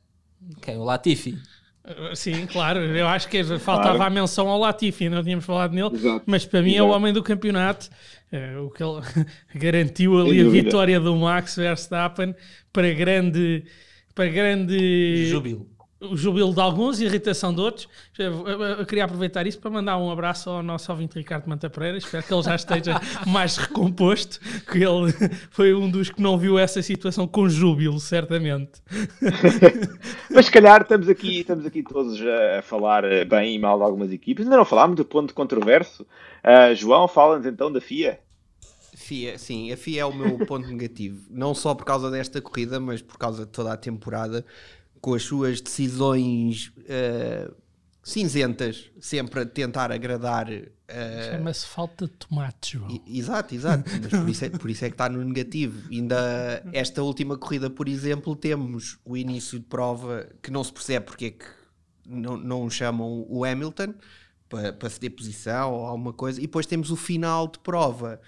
Quem? O Latifi. Uh, Sim, claro, eu acho que faltava Claro. a menção ao Latifi, não tínhamos falado nele, Exato. mas para mim é o Exato. homem do campeonato, uh, o que ele garantiu ali Sem a dúvida. vitória do Max Verstappen para grande, para grande Júbilo. O júbilo de alguns e irritação de outros. Eu, queria aproveitar isso para mandar um abraço ao nosso ouvinte Ricardo Manta Pereira. Espero que ele já esteja mais recomposto, que ele foi um dos que não viu essa situação com júbilo, certamente. Mas se calhar estamos aqui, estamos aqui todos a, a falar eh, bem e mal de algumas equipas. Ainda não falámos do ponto controverso. Ah, João, fala-nos então da FIA. FIA, sim, a FIA é o meu ponto negativo. Não só por causa desta corrida, mas por causa de toda a temporada, com as suas decisões eh, cinzentas, sempre a tentar agradar. eh, Chama-se falta de tomate, João. Exato, exato. Mas por isso, é, por isso é que está no negativo. Ainda esta última corrida, por exemplo, temos o início de prova que não se percebe porque é que não, não chamam o Hamilton para, para ceder posição ou alguma coisa. E depois temos o final de prova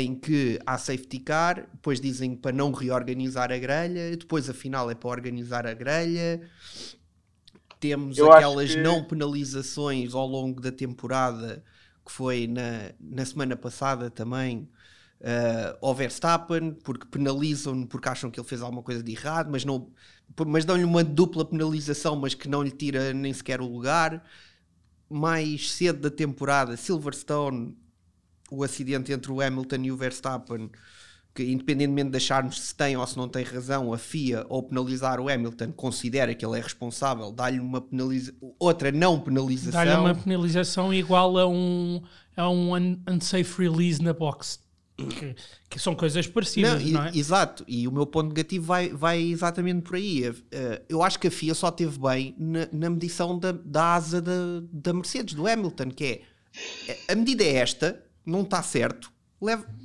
em que há safety car, depois dizem para não reorganizar a grelha, depois a final é para organizar a grelha. Temos Eu aquelas que- não penalizações ao longo da temporada que foi na, na semana passada também uh, ao Verstappen, porque penalizam-no porque acham que ele fez alguma coisa de errado, mas, não, mas dão-lhe uma dupla penalização, mas que não lhe tira nem sequer o lugar. Mais cedo da temporada, Silverstone, o acidente entre o Hamilton e o Verstappen, que independentemente de acharmos se tem ou se não tem razão, a FIA ao penalizar o Hamilton considera que ele é responsável, dá-lhe uma penaliza outra não penalização. Dá-lhe uma penalização igual a um, a um un- unsafe release na box. Que, que são coisas parecidas, Não, não, é? Exato, e o meu ponto negativo vai, vai exatamente por aí. Eh, eu acho que a FIA só teve bem na, na medição da, da asa da, da Mercedes, do Hamilton, que é a medida é esta, não está certo,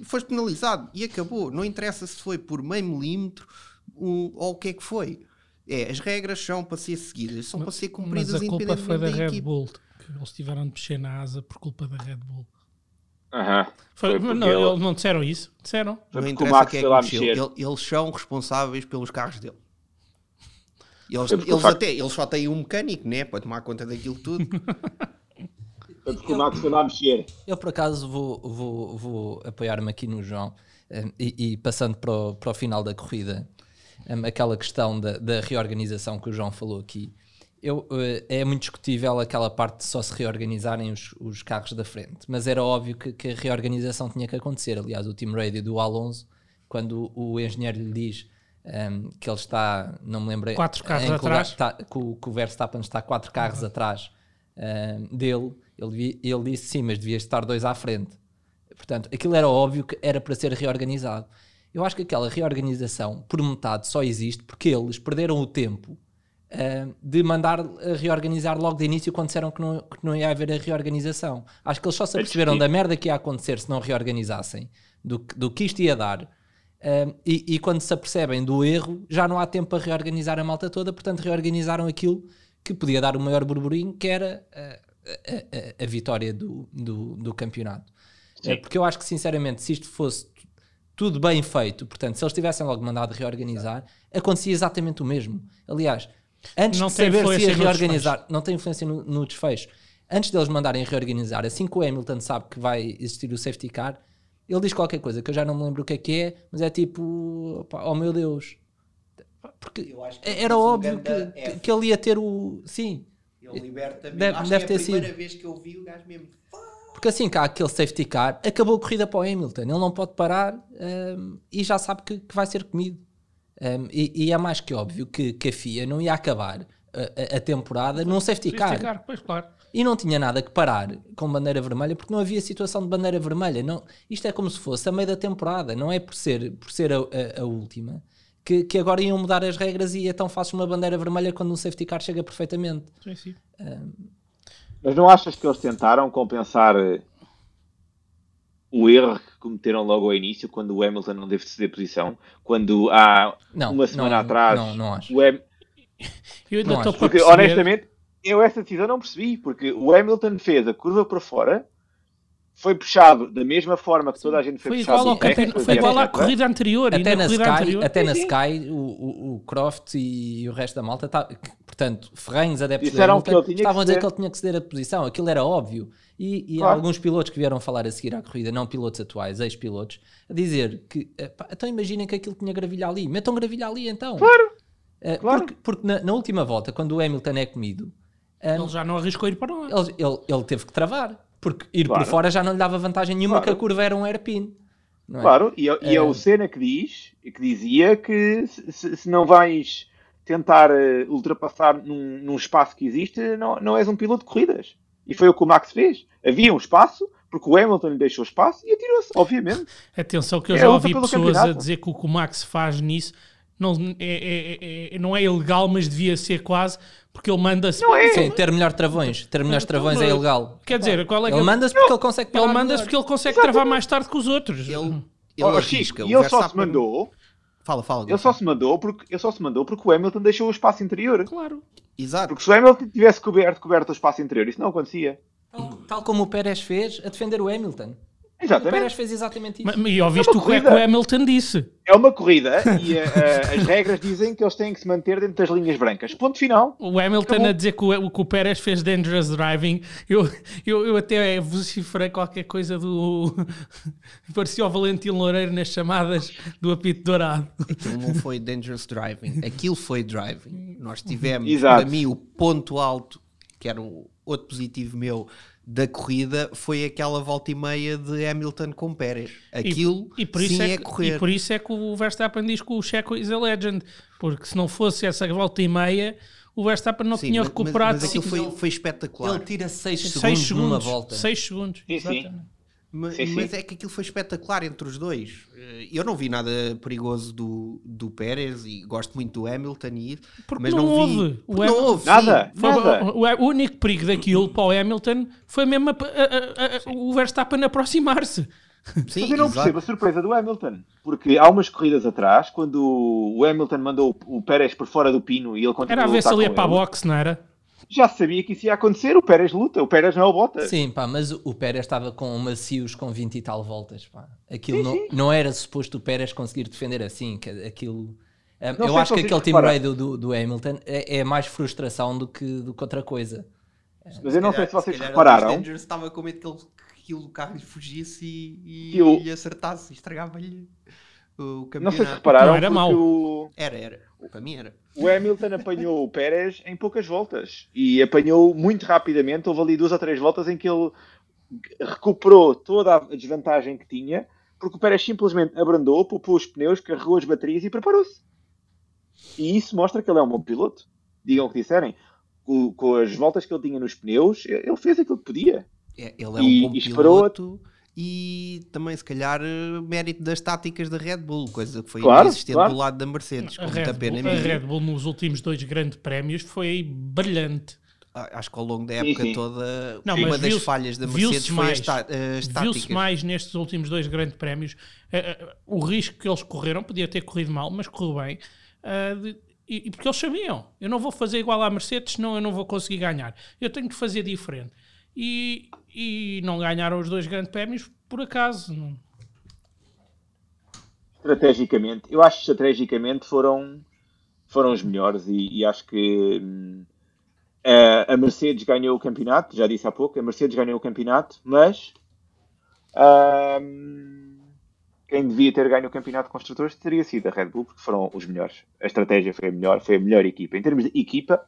foste penalizado e acabou. Não interessa se foi por meio milímetro um, ou o que é que foi. É, as regras são para ser seguidas, são para ser cumpridas Mas a culpa independentemente foi da da Red equipe. Bull, que eles tiveram de mexer na asa por culpa da Red Bull. Aham. Foi- Foi não, ele- eles não disseram isso? Disseram. Foi Não interessa quem é foi que mexeu. Ele- eles são responsáveis pelos carros dele. Eles, Foi eles facto- até eles só têm um mecânico, né? Para tomar conta daquilo tudo. Foi porque o Max foi lá mexer. Eu, por acaso, vou, vou, vou apoiar-me aqui no João um, e, e passando para o, para o final da corrida, um, aquela questão da, da reorganização que o João falou aqui. Eu, eh, é muito discutível aquela parte de só se reorganizarem os, os carros da frente, mas era óbvio que, que a reorganização tinha que acontecer. Aliás, o team radio do Alonso, quando o, o engenheiro lhe diz um, que ele está, não me lembro, Quatro carros que atrás. que, o, que o Verstappen está quatro carros atrás um, dele, ele, ele disse sim, mas devias estar dois à frente. Portanto, aquilo era óbvio que era para ser reorganizado. Eu acho que aquela reorganização, por metade, só existe porque eles perderam o tempo ah, de mandar a reorganizar logo de início quando disseram que não, que não ia haver a reorganização. Acho que eles só se aperceberam da merda que ia acontecer se não reorganizassem, do, que- do que isto ia dar. ah, e, e quando se apercebem do erro, já não há tempo para reorganizar a malta toda, portanto, reorganizaram aquilo que podia dar o maior burburinho, que era ah, a, a- a vitória do, do, do campeonato. Sim. Eh, Porque eu acho que, sinceramente, se isto fosse tu- tudo bem feito, portanto, se eles tivessem logo mandado reorganizar, acontecia exatamente o mesmo. Aliás, antes Não de tem saber se influência ia reorganizar, não tem influência no, no desfecho. Antes deles mandarem reorganizar, assim que o Hamilton sabe que vai existir o safety car, Ele diz qualquer coisa que eu já não me lembro o que é que é, mas é tipo, pá, oh meu Deus. Porque Eu acho que ele era óbvio que, que, que ele ia ter o. Sim, Ele liberta mesmo. Deve- Acho deve que é ter a primeira sido. vez que eu vi o gajo mesmo. Porque assim que há aquele safety car, acabou a corrida para o Hamilton. Ele não pode parar hum, e já sabe que, que vai ser comido. Hum, e, e é mais que óbvio que, que a FIA não ia acabar a, a- a temporada num safety car. Safety car, Pois claro. E não tinha nada que parar com bandeira vermelha porque não havia situação de bandeira vermelha. Não, isto é como se fosse a meio da temporada, não é por ser, por ser a, a- a última que, que agora iam mudar as regras e é tão fácil uma bandeira vermelha quando um safety car chega perfeitamente. Sim, sim. Mas não achas que eles tentaram compensar eh, o erro que cometeram logo ao início, quando o Hamilton não deve ceder posição? Quando há Não, uma semana não, atrás. não, não acho. o Ham- Eu ainda Não estou acho. para Porque, perceber. honestamente, eu essa decisão não percebi. Porque o Hamilton fez a curva para fora, foi puxado da mesma forma que toda a gente foi, Foi puxado. igual, ao campeon- foi igual à corrida anterior. até na, corrida Sky, anterior. até na. Sky o, o, o Croft e o resto da malta, tá- portanto, ferrenhos adeptos Disseram que estavam a dizer que ele tinha que ceder a posição, aquilo era óbvio. E, e Claro. alguns pilotos que vieram falar a seguir à corrida, não pilotos atuais, ex-pilotos, a dizer que eh, pá, então imaginem que aquilo tinha gravilha ali, metam gravilha ali então. Claro, Eh, claro. Porque, porque na, na última volta, quando o Hamilton é comido, eh, Ele já não arriscou ir para lá. ele, ele, ele teve que travar, porque ir Claro. por fora já não lhe dava vantagem nenhuma, Claro. que a curva era um hairpin. não é? Claro, e, é- e é É. o Senna que diz, que dizia que se, se- não vais tentar eh, ultrapassar num, num espaço que existe, não, não és um piloto de corridas. E foi o que o Max fez. Havia um espaço, porque o Hamilton lhe deixou espaço e atirou-se, obviamente. Atenção que eu É já luta ouvi pessoas a dizer que o que o Max faz nisso não é, é- é- não é ilegal, mas devia ser quase, porque ele manda-se. Não é. Sim, ter melhor travões. Ter melhores travões é ilegal. Quer dizer, qual é que Ele manda-se porque ele consegue Ele manda-se porque ele consegue travar mais tarde que os outros. Ele, ele Ó, arrisca. E ele só se Verstappen- mandou, Fala, fala. ele só se mandou porque, ele só se mandou porque o Hamilton deixou o espaço interior. Claro. Exato. Porque se o Hamilton tivesse coberto, coberto o espaço interior, isso não acontecia. Tal, tal como o Pérez fez a defender o Hamilton. O Pérez Exatamente. fez exatamente isso. Mas- E ouviste É o que é que o Hamilton disse? É uma corrida e eh, eh, as regras dizem que eles têm que se manter dentro das linhas brancas. Ponto final. O Hamilton Acabou. a dizer que o, que o Pérez fez dangerous driving, eu, eu, eu até vociferei qualquer coisa do. parecia o Valentim Loureiro nas chamadas do apito dourado. Aquilo não foi dangerous driving. Aquilo foi driving. Nós tivemos, Exato. para mim, o ponto alto, que era um outro positivo meu da corrida, foi aquela volta e meia de Hamilton com Pérez. Aquilo e, por isso sim é, é, que, correr. e por isso é que o Verstappen diz que o Checo is a legend, porque se não fosse essa volta e meia, o Verstappen não Sim, tinha mas- recuperado mas, mas aquilo foi, foi espetacular. Ele tira 6 seis segundos, numa segundos. volta. 6 segundos. Sim, sim. Mas, Sim, sim. mas é que aquilo foi espetacular entre os dois. Eh, Eu não vi nada perigoso do, do Pérez e gosto muito do Hamilton e Porque mas não não, vi. houve. O não houve. Nada. Foi- Nada. o, o- o único perigo daquilo para o Hamilton foi mesmo a- a- a- o Verstappen aproximar-se. Sim, Mas eu não exato. percebo a surpresa do Hamilton. Porque há umas corridas atrás, quando o Hamilton mandou o Pérez por fora do pino e ele continuou Era a ver se ele ia para a boxe, não era? Já sabia que isso ia acontecer. O Pérez luta. O Pérez não é o Bottas. Sim, pá, mas o Pérez estava com macios com 20 e tal voltas. Pá. Aquilo Sim, não, sim. não era suposto o Pérez conseguir defender assim. Que aquilo. Um, Não eu acho se que aquele team raid do, do, do Hamilton é, é mais frustração do que, do que outra coisa. Mas eu não sei se vocês calhar repararam. o estava com medo que, ele, que aquilo do carro lhe fugisse e, e, o- e acertasse, e estragava-lhe o Não campeonato. sei se repararam. Não, era mau. O, Era, era. Para mim era. o Hamilton apanhou o Pérez em poucas voltas. E apanhou muito rapidamente. Houve ali duas ou três voltas em que ele recuperou toda a desvantagem que tinha. Porque o Pérez simplesmente abrandou, poupou os pneus, carregou as baterias e preparou-se. E isso mostra que ele é um bom piloto. Digam o que disserem. Com, com as voltas que ele tinha nos pneus, ele fez aquilo que podia. É, ele é E- um bom e esperou- piloto e também, se calhar, eh, mérito das táticas da Red Bull, coisa que foi Claro, inexistente claro. do lado da Mercedes. A Com Red, muita pena Bull, a. Red Bull nos últimos dois grandes prémios foi brilhante. Ah, Acho que ao longo da Sim, época sim. toda, Não, uma das falhas da Mercedes foi mais. as, as táticas. Viu-se mais nestes últimos dois grandes prémios. eh, eh, o risco que eles correram, podia ter corrido mal, mas correu bem. eh, de- e, e porque eles sabiam, eu não vou fazer igual à Mercedes, senão eu não vou conseguir ganhar. Eu tenho que fazer diferente. E, e não ganharam os dois grandes prémios por acaso. não- estrategicamente, eu acho que estrategicamente foram, foram os melhores e, e acho que hum, a, Mercedes ganhou o campeonato, já disse há pouco, a Mercedes ganhou o campeonato, mas hum, quem devia ter ganho o campeonato de construtores teria sido a Red Bull, porque foram os melhores. A estratégia foi a melhor, foi a melhor equipa. Em termos de equipa,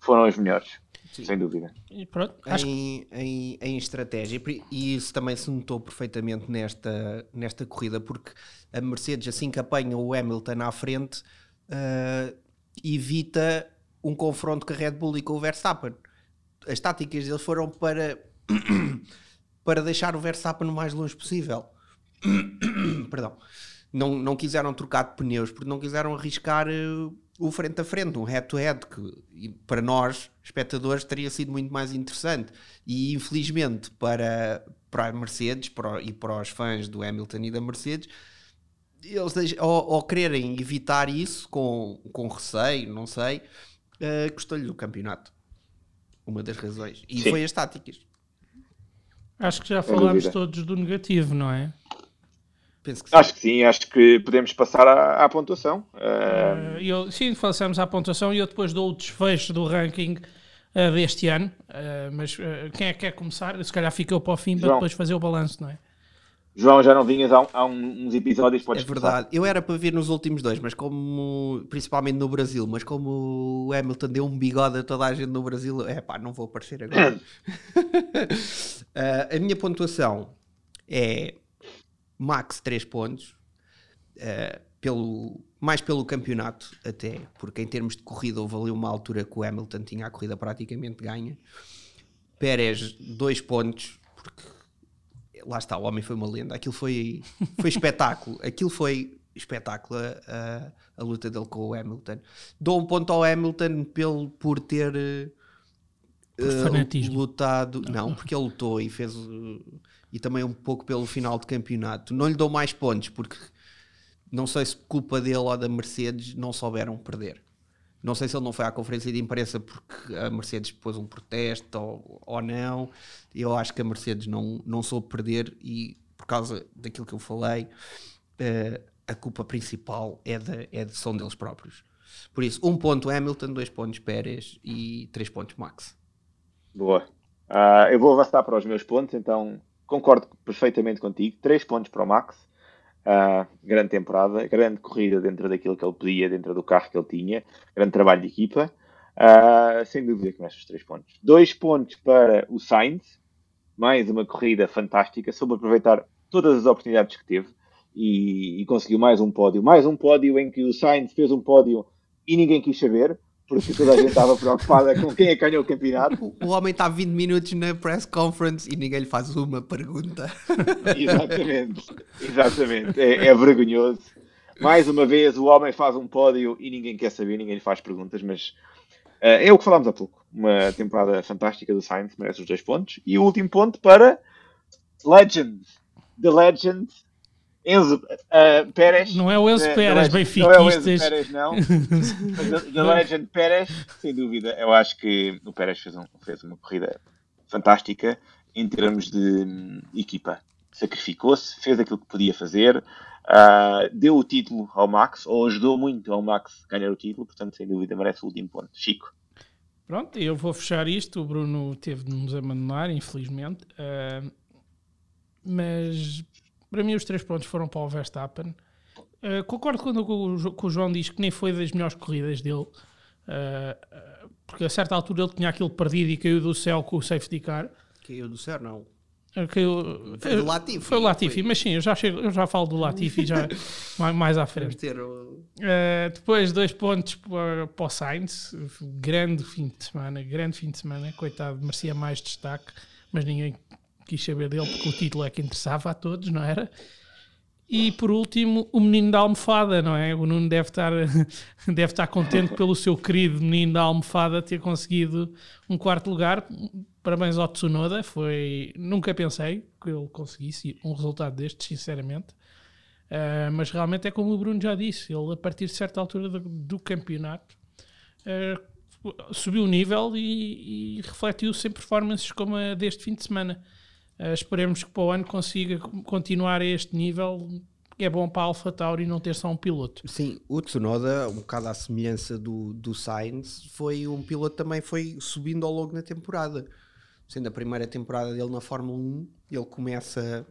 foram os melhores, Sim. sem dúvida. Pronto, em, em, em, estratégia, e isso também se notou perfeitamente nesta, nesta corrida, porque a Mercedes, assim que apanha o Hamilton à frente, uh, evita um confronto com a Red Bull e com o Verstappen. As táticas deles foram para, para deixar o Verstappen o mais longe possível. Perdão. Não, não quiseram trocar de pneus porque não quiseram arriscar uh, o frente a frente, um head-to-head, que para nós, espectadores, teria sido muito mais interessante. E infelizmente para, para a Mercedes para, e para os fãs do Hamilton e da Mercedes, eles ao, ao quererem evitar isso com, com receio, não sei, uh, custou-lhe o campeonato. Uma das razões. E Sim. foi as táticas. Acho que já falámos todos do negativo, não é? Penso que acho que sim, acho que podemos passar à, à pontuação. Uh, eu, sim, passamos à pontuação e eu depois dou o desfecho do ranking uh, deste ano. Uh, mas quem é que quer começar? Se calhar ficou para o fim João. para depois fazer o balanço, não é? João, já não vinhas há, há uns episódios, podes É verdade, começar. eu era para vir nos últimos dois, mas como, principalmente no Brasil, mas como o Hamilton deu um bigode a toda a gente no Brasil, é pá, não vou aparecer agora. a minha pontuação é max 3 pontos, uh, pelo, mais pelo campeonato até, porque em termos de corrida houve ali uma altura que o Hamilton tinha a corrida praticamente ganha. Pérez, 2 pontos, porque lá está, o homem foi uma lenda. Aquilo foi, foi espetáculo. Aquilo foi espetáculo a, a, luta dele com o Hamilton. Dou um ponto ao Hamilton pelo, por ter uh, lutado. Não, porque ele lutou e fez. Uh, e também um pouco pelo final de campeonato. Não lhe dou mais pontos porque não sei se culpa dele ou da Mercedes não souberam perder. Não sei se ele não foi à conferência de imprensa porque a Mercedes pôs um protesto ou, ou não. Eu acho que a Mercedes não, não soube perder e por causa daquilo que eu falei, uh, a culpa principal é, de, é de, são deles próprios. Por isso, um ponto Hamilton, dois pontos Pérez e três pontos Max. Boa. Uh, eu vou avançar para os meus pontos, então concordo perfeitamente contigo. Três pontos para o Max. Uh, grande temporada, grande corrida dentro daquilo que ele podia, dentro do carro que ele tinha, grande trabalho de equipa. Uh, sem dúvida que mexe os três pontos. Dois pontos para o Sainz, mais uma corrida fantástica, soube aproveitar todas as oportunidades que teve e, e, conseguiu mais um pódio. Mais um pódio em que o Sainz fez um pódio e ninguém quis saber porque toda a gente estava preocupada com quem é que ganhou o campeonato. O homem está 20 minutos na press conference e ninguém lhe faz uma pergunta. exatamente, exatamente. É, é, vergonhoso. Mais uma vez, o homem faz um pódio e ninguém quer saber, ninguém lhe faz perguntas, mas uh, é o que falámos há pouco. Uma temporada fantástica do Sainz, merece os dois pontos. E o último ponto para Legend. The Legend Enzo uh, Pérez. Não é o Enzo uh, Pérez, Benfica. Não é o Enzo Pérez, não. The Legend Pérez, sem dúvida. Eu acho que o Pérez fez, um, fez uma corrida fantástica em termos de um, equipa. Sacrificou-se, fez aquilo que podia fazer, uh, deu o título ao Max, ou ajudou muito ao Max a ganhar o título, portanto, sem dúvida, merece o último ponto. Chico. Pronto, eu vou fechar isto. O Bruno teve de nos abandonar, infelizmente. Uh, mas para mim, os três pontos foram para o Verstappen. Uh, concordo quando o, com o João diz que nem foi das melhores corridas dele, uh, porque a certa altura ele tinha aquilo perdido e caiu do céu com o safety car. Caiu do céu, não. Caiu, foi, o Latifi, foi o Latifi, foi. mas sim, eu já, chego, eu já falo do Latifi já mais, mais à frente. Depois, dois pontos para, para o Sainz, grande fim de semana, grande fim de semana, coitado, merecia mais destaque, mas ninguém quis saber dele porque o título é que interessava a todos, não era? E por último, o menino da almofada, não é? O Nuno deve estar, deve estar contente pelo seu querido menino da almofada ter conseguido um quarto lugar. Parabéns ao Tsunoda. Foi, nunca pensei que ele conseguisse um resultado destes, sinceramente. Uh, mas realmente é como o Bruno já disse: ele, a partir de certa altura do, do campeonato, uh, subiu o nível e, e refletiu-se em performances como a deste fim de semana. Uh, esperemos que para o ano consiga continuar a este nível. É bom para a Alpha Tauri não ter só um piloto. Sim, o Tsunoda, um bocado à semelhança do, do Sainz, foi um piloto também foi subindo ao longo da temporada. Sendo a primeira temporada dele na Fórmula 1, ele começa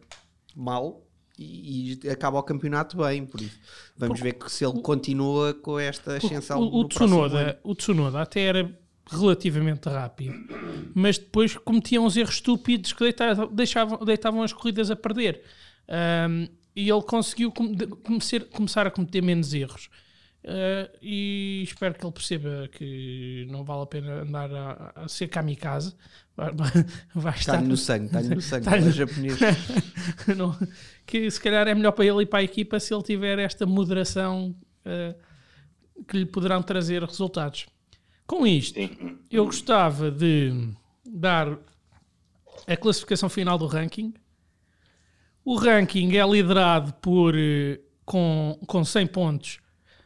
mal, e, e acaba o campeonato bem, por isso. Vamos ver que se ele continua com esta ascensão. O, o. Tsunoda, o Tsunoda até era relativamente rápido, mas depois cometia uns erros estúpidos que deitavam, deixavam, deitavam as corridas a perder. Um, e ele conseguiu começar, a cometer menos erros. Uh, e espero que ele perceba que não vale a pena andar a, a ser kamikaze. Vai, vai estar no sangue, está-lhe no sangue. Está no- japonês. Não, que se calhar é melhor para ele e para a equipa se ele tiver esta moderação uh, que lhe poderão trazer resultados. Com isto, Sim. eu gostava de dar a classificação final do ranking. O ranking é liderado por, eh, com, com 100 pontos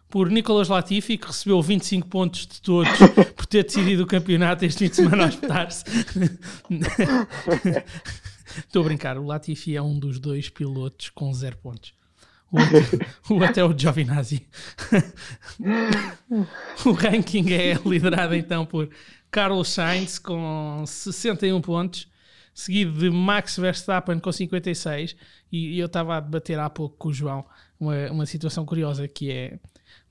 por Nicolas Latifi, que recebeu 25 pontos de todos por ter decidido o campeonato este fim de semana a espetar-se. Estou a brincar, o Latifi é um dos dois pilotos com zero pontos. O, outro- o outro é o Giovinazzi. o ranking é liderado então por Carlos Sainz com 61 pontos, seguido de Max Verstappen com 56. E, e eu estava a debater há pouco com o João uma, uma situação curiosa que é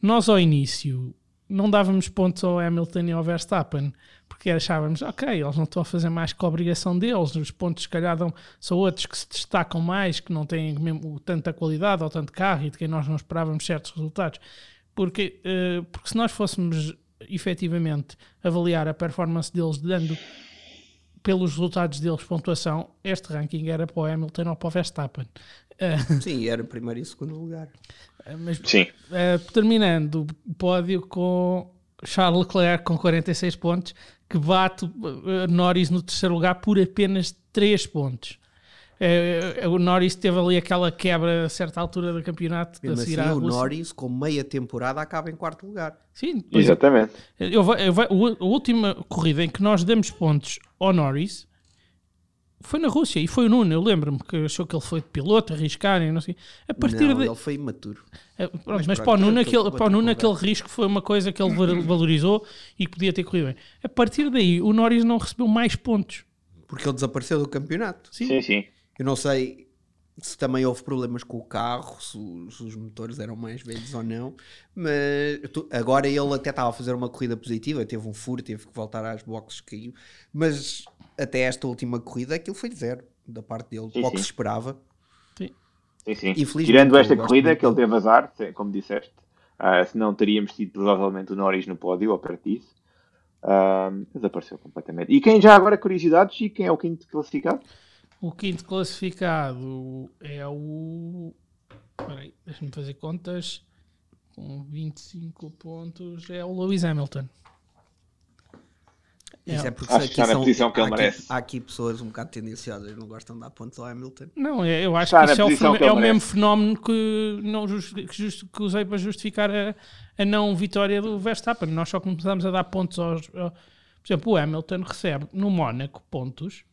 nós ao início não dávamos pontos ao Hamilton e ao Verstappen porque achávamos, ok, eles não estão a fazer mais que a obrigação deles, os pontos se calhar dão, são outros que se destacam mais, que não têm mesmo tanta qualidade ou tanto carro e de quem nós não esperávamos certos resultados. Porque, eh, porque se nós fôssemos efetivamente avaliar a performance deles dando pelos resultados deles pontuação, este ranking era para o Hamilton ou para o Verstappen. Eh, Sim, era primeiro e segundo lugar. mas Sim. Uh, terminando o pódio com Charles Leclerc com 46 pontos, que bate uh, Norris no terceiro lugar por apenas 3 pontos. Uh, o Norris teve ali aquela quebra a certa altura do campeonato. Mesmo a assim, o Rússia. Norris, com meia temporada, acaba em quarto lugar. Sim, depois- Exatamente. eu vou- eu vou- a última corrida em que nós demos pontos ao Norris foi na Rússia e foi o Nuno. Eu lembro-me que achou que ele foi de piloto, arriscar e não sei. A partir não, de, ele foi imaturo. É, pronto, Mas mas, pronto, para o Nuno, aquele, para o Nuno aquele risco foi uma coisa que ele val- valorizou e que podia ter corrido bem. A partir daí, o Norris não recebeu mais pontos. Porque ele desapareceu do campeonato. Sim, sim. Eu não sei se também houve problemas com o carro, se os, se os motores eram mais velhos ou não, mas tu- agora ele até estava a fazer uma corrida positiva, teve um furo, teve que voltar às boxes, caiu, mas até esta última corrida aquilo foi zero da parte dele, Sim, o que sim. se esperava. Sim, sim. Infelizmente, Tirando esta corrida, muito que ele teve azar, como disseste, ah, senão teríamos tido provavelmente o Norris no pódio, ou perto disso. Ah, desapareceu completamente. E quem já agora curiosidades e quem é o quinto classificado? O quinto classificado é o. Espera aí, deixa-me fazer contas. Com 25 pontos é o Lewis Hamilton. Isso É. é porque Acho que está na posição que ele há aqui- merece. Há aqui pessoas um bocado tendenciosas, não gostam de dar pontos ao Hamilton. Não, é- eu acho Está que isso é o, que é o mesmo merece. fenómeno que, não justi- que, justi- que usei para justificar a, a não vitória do Verstappen. Nós só começamos a dar pontos aos. ao- por exemplo, o Hamilton recebe no Mónaco pontos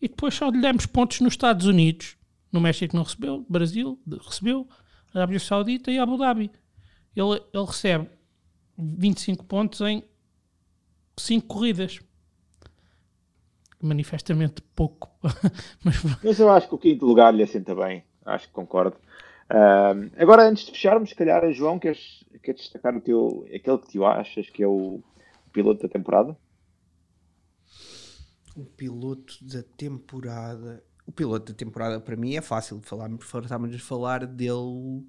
e depois só lhe demos pontos nos Estados Unidos. No México não recebeu, Brasil recebeu, Arábia Saudita e Abu Dhabi. Ele, ele recebe 25 pontos em 5 corridas. Manifestamente pouco. Mas Mas eu acho que o quinto lugar lhe assenta bem. Acho que concordo. Ah, agora, antes de fecharmos, se calhar, João, queres, queres destacar o teu, aquele que tu achas que é o piloto da temporada? O piloto da temporada. O piloto da temporada para mim é fácil de falar, estávamos a falar dele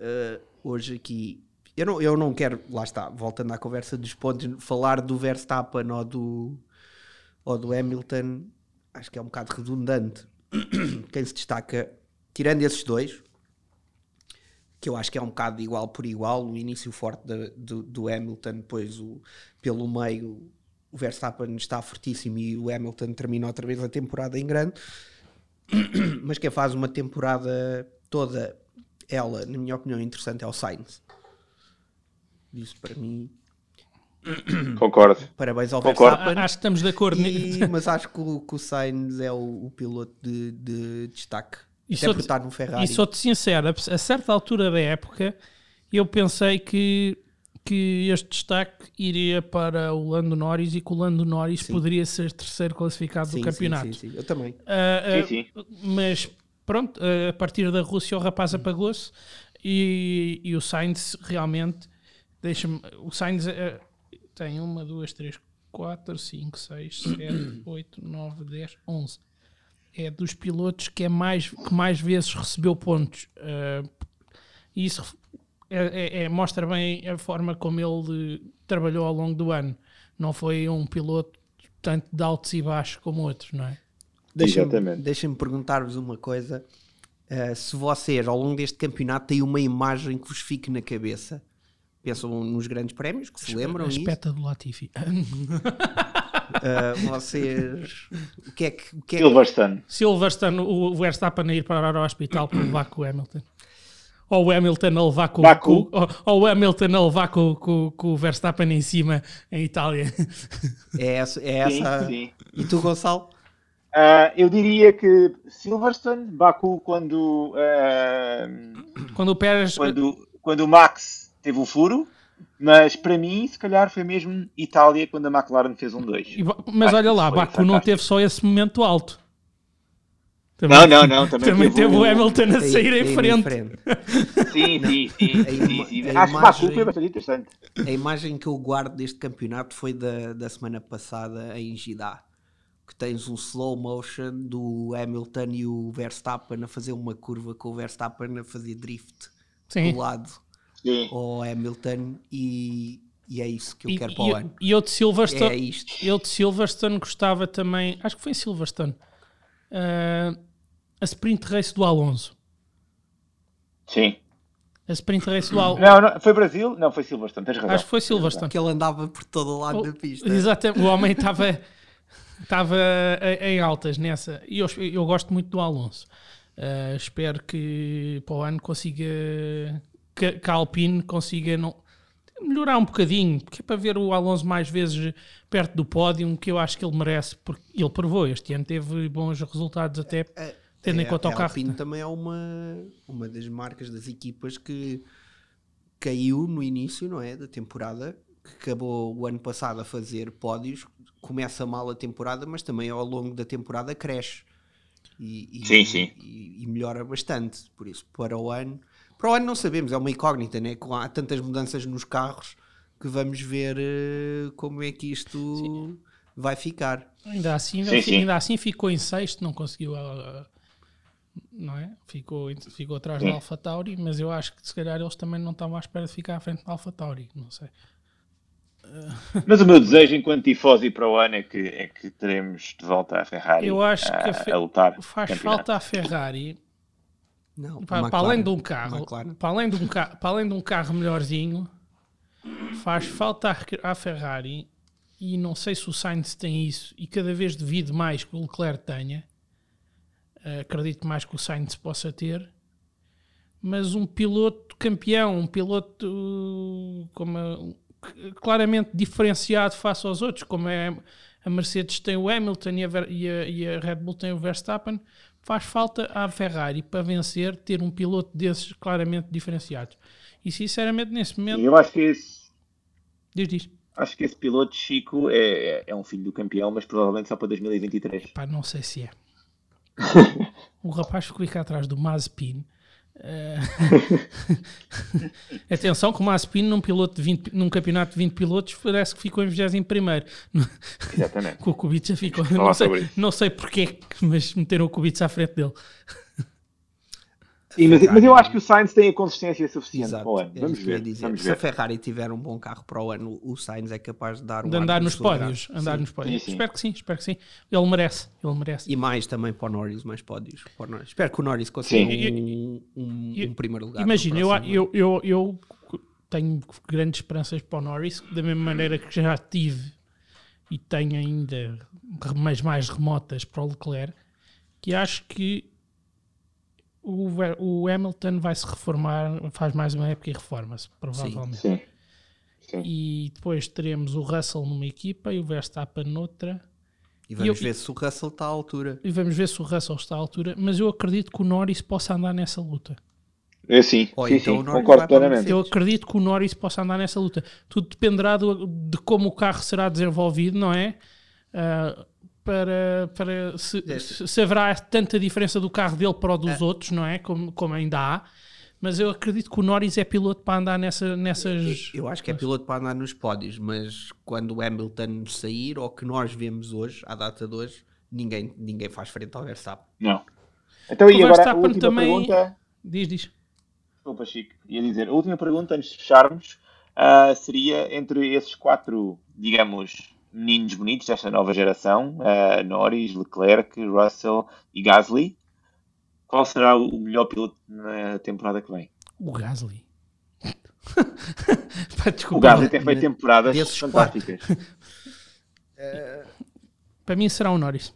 eh, hoje aqui. Eu não, eu não quero, lá está, voltando à conversa dos pontos, falar do Verstappen ou do, ou do Hamilton, acho que é um bocado redundante. Quem se destaca, tirando esses dois, que eu acho que é um bocado igual por igual, o início forte do, do Hamilton, depois o, pelo meio o Verstappen está fortíssimo e o Hamilton termina outra vez a temporada em grande, mas quem faz uma temporada toda, ela, na minha opinião, interessante é o Sainz. Isso para mim, Concordo. parabéns ao Concordo. Verstappen. acho que estamos de acordo. E- mas acho que o, que o Sainz é o, o piloto de, de destaque. E Até sou- por estar no Ferrari. E sou-te sincero, a a certa altura da época, eu pensei que, que este destaque iria para o Lando Norris e que o Lando Norris Sim. poderia ser terceiro classificado Sim, do sim, campeonato. sim, sim. Eu também. Ah, ah, Sim, sim. Mas pronto, a partir da Rússia o rapaz apagou-se e, e o Sainz realmente deixa-me. O Sainz eh, tem uma, duas, três, quatro, cinco, seis, sete, oito, nove, dez, onze. É dos pilotos que é mais que mais vezes recebeu pontos. Uh, e isso é, é, é, mostra bem a forma como ele trabalhou ao longo do ano. Não foi um piloto tanto de altos e baixos como outros, não é? Deixem-me deixem perguntar-vos uma coisa. Uh, se vocês, ao longo deste campeonato, têm uma imagem que vos fique na cabeça, pensam nos grandes prémios, que se lembram? Espeta do Latifi. Uh, vocês. O que é que. O que é Silverstone. Que... Silverstone, o Verstappen a ir para o hospital para levar com o Hamilton. Ou o Hamilton a levar com, com ou, ou, o Hamilton a levar com, com, com, o Verstappen em cima em Itália. É essa. É essa... Sim, sim. E tu, Gonçalo? Uh, eu diria que Silverstone, Baku, quando. Uh, quando o Pérez. Quando, quando o Max teve o furo. Mas para mim, se calhar, foi mesmo Itália quando a McLaren fez um 2. Mas Acho olha lá, Baku fantástico. não teve só esse momento alto. Também, não, não, não. Também, também teve, o Hamilton a sair em, em frente. frente. sim, sim, sim. sim, sim. Acho que Baku foi bastante interessante. A imagem que eu guardo deste campeonato foi da, da semana passada em Jeddah. Que tens um slow motion do Hamilton e o Verstappen a fazer uma curva com o Verstappen a fazer drift sim. do lado Sim. ao Hamilton e, e é isso que eu e, quero para o ano. E eu de Silverstone, é isto. eu de Silverstone gostava também, acho que foi em Silverstone, uh, a sprint race do Alonso. Sim. A sprint race do Alonso. Não, não, foi Brasil? Não, foi Silverstone, tens razão. Acho que foi Silverstone. Que ele andava por todo o lado o, da pista. Exatamente, o homem estava estava em altas nessa. E eu, eu gosto muito do Alonso. Uh, espero que para o ano consiga que, que a Alpine consiga não, melhorar um bocadinho, porque é para ver o Alonso mais vezes perto do pódio, que eu acho que ele merece, porque ele provou. Este ano teve bons resultados, até é, tendo em é, conta o carro. A Alpine também é uma, uma das marcas das equipas que caiu no início não é, da temporada, que acabou o ano passado a fazer pódios, começa mal a temporada, mas também ao longo da temporada cresce. E, e, sim, sim. E, e melhora bastante. Por isso, para o ano para o ano não sabemos, é uma incógnita, né? Há tantas mudanças nos carros que vamos ver uh, como é que isto sim. vai ficar. Ainda assim, sim, sim. ainda assim ficou em sexto, não conseguiu. Uh, não é? Ficou, ficou atrás da Alpha Tauri, mas eu acho que se calhar eles também não estavam à espera de ficar à frente da Alpha Tauri, não sei. Mas o meu desejo enquanto tifosi para o ano é que, é que teremos de volta a Ferrari eu acho a, que a, a lutar. Faz falta a Ferrari não, para, para além de um carro, para além de um, para além de um carro melhorzinho, faz falta à Ferrari e não sei se o Sainz tem isso e cada vez devido mais que o Leclerc tenha, uh, acredito mais que o Sainz possa ter, mas um piloto campeão, um piloto como, claramente diferenciado face aos outros, como é a Mercedes tem o Hamilton e a, e a Red Bull tem o Verstappen, faz falta à Ferrari para vencer ter um piloto desses claramente diferenciados. E sinceramente, nesse momento. Eu acho que esse. Diz, diz. Acho que esse piloto Chico é, é, é um filho do campeão, mas provavelmente só para 2023. Epá, não sei se é. o rapaz ficou cá atrás do Mazepin Uh... Atenção que o Mazepin num, piloto de 20, num campeonato de 20 pilotos parece que ficou em 21 Exatamente. Com o Kubica ficou. Não sei, não sei porquê, mas meteram o Kubica à frente dele. Sim, mas, mas, eu acho que o Sainz tem a consistência suficiente Exato. para o ano. É vamos, ver, vamos Se a Ferrari tiver um bom carro para o ano, o Sainz é capaz de dar um de andar nos pódios, andar sim. nos pódios. Sim, sim. Espero que sim, espero que sim. Ele merece, ele merece. E mais também para o Norris, mais pódios. Para o Norris. Espero que o Norris consiga um, um, um, primeiro lugar. Imagina, eu, eu, eu, eu tenho grandes esperanças para o Norris, da mesma maneira que já tive e tenho ainda mais, mais remotas para o Leclerc, que acho que o, o Hamilton vai se reformar, faz mais uma época e reforma-se, provavelmente. Sim, sim. E depois teremos o Russell numa equipa e o Verstappen noutra. E vamos e eu, ver se o Russell está à altura. E vamos ver se o Russell está à altura, mas eu acredito que o Norris possa andar nessa luta. É sim, oh, sim, então sim concordo plenamente. Eu acredito que o Norris possa andar nessa luta. Tudo dependerá do, de como o carro será desenvolvido, não é? Uh, para, para se, se, se haverá tanta diferença do carro dele para o dos outros, não é? Como, como ainda há. Mas eu acredito que o Norris é piloto para andar nessa, nessas. Eu acho que é piloto para andar nos pódios, mas quando o Hamilton sair, ou que nós vemos hoje, à data de hoje, ninguém, ninguém faz frente ao Verstappen. Não. Então, e O agora a Verstappen última também- pergunta. Diz, diz. Desculpa, Chico. Ia dizer, a última pergunta antes de fecharmos ah, seria entre esses quatro, digamos, meninos bonitos desta nova geração, ah, Norris, Leclerc, Russell e Gasly, qual será o melhor piloto na temporada que vem? O Gasly. Pá, O desculpa. Gasly tem feito temporadas fantásticas. Para mim será o Norris.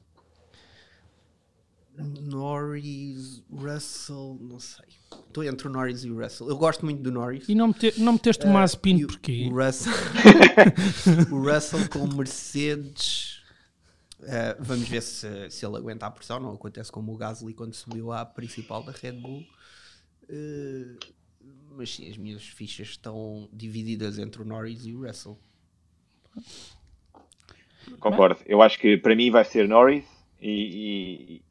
Norris, Russell, não sei. Estou entre o Norris e o Russell. Eu gosto muito do Norris. E não, mete, não meteste o Mazepin E o- porquê? O Russell, o Russell com Mercedes. eh, vamos ver se, se ele aguenta a pressão. Não acontece como o Gasly quando subiu à principal da Red Bull. Eh, mas sim, as minhas fichas estão divididas entre o Norris e o Russell. Concordo. Eu acho que para mim vai ser Norris e, e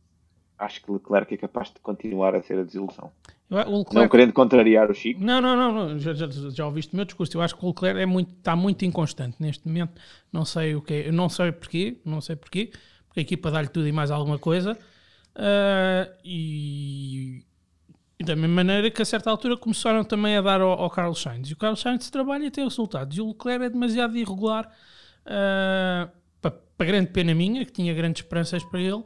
acho que Leclerc é capaz de continuar a ser a desilusão. O Não Leclerc, querendo contrariar o Chico. Não, não, não, não, Já, já, já ouviste o meu discurso. Eu acho que o Leclerc é muito, está muito inconstante neste momento. Não sei o que é, eu não sei porquê, não sei porquê, porque a equipa dá-lhe tudo e mais alguma coisa. Ah, e, e da mesma maneira que a certa altura começaram também a dar ao, ao Carlos Sainz. E o Carlos Sainz trabalha e tem resultados. E o Leclerc é demasiado irregular. ah, para, para grande pena minha, que tinha grandes esperanças para ele,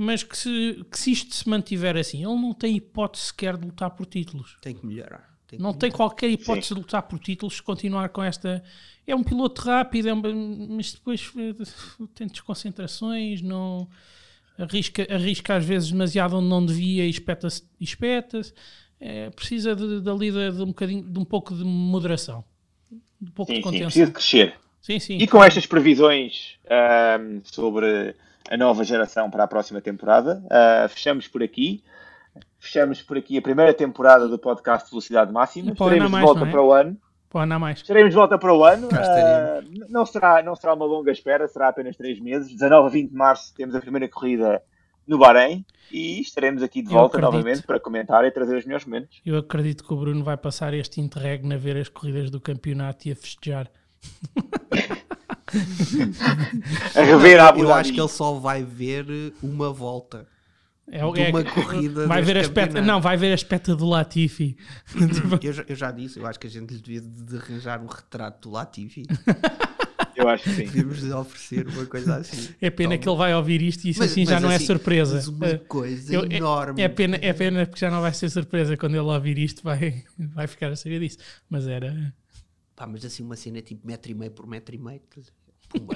mas que se, que se isto se mantiver assim, ele não tem hipótese sequer de lutar por títulos. Tem que melhorar. Tem que Não tem qualquer hipótese de lutar por títulos se continuar com esta. É um piloto rápido, é um- mas depois eh, tem desconcentrações, não arrisca, arrisca às vezes demasiado onde não devia e espeta-se. e espeta-se. É, precisa de, dali de, de um bocadinho, de um pouco de moderação, de um pouco Sim, de sim, contenção. precisa de crescer. Sim, sim. E com estas previsões ahm, sobre a nova geração para a próxima temporada, ah, fechamos por aqui. Fechamos por aqui a primeira temporada do podcast Velocidade Máxima. Estaremos de volta é? para o ano. Pô, não mais. Estaremos de volta para o ano. Ah, não, será, não será uma longa espera, será apenas três meses. 19 a 20 de março temos a primeira corrida no Bahrein e estaremos aqui de volta novamente para comentar e trazer os melhores momentos. Eu acredito que o Bruno vai passar este interregno a ver as corridas do campeonato e a festejar. A rever a Abu Eu acho que ele só vai ver uma volta. É, o- De é- uma corrida vai ver a deste espeta, campeonato. não, vai ver a espeta do Latifi. Eu já, eu já disse, eu acho que a gente lhe devia de arranjar um retrato do Latifi. Eu acho que sim. Devíamos lhe oferecer uma coisa assim. É pena Toma. que ele vai ouvir isto e isso Mas- assim já mas não é assim, surpresa. mas uma É- coisa eu- é- enorme. É, pena, é pena porque já não vai ser surpresa quando ele ouvir isto, vai, vai ficar a saber disso. Mas era. Pá, mas assim uma cena tipo metro e meio por metro e meio. Pumba.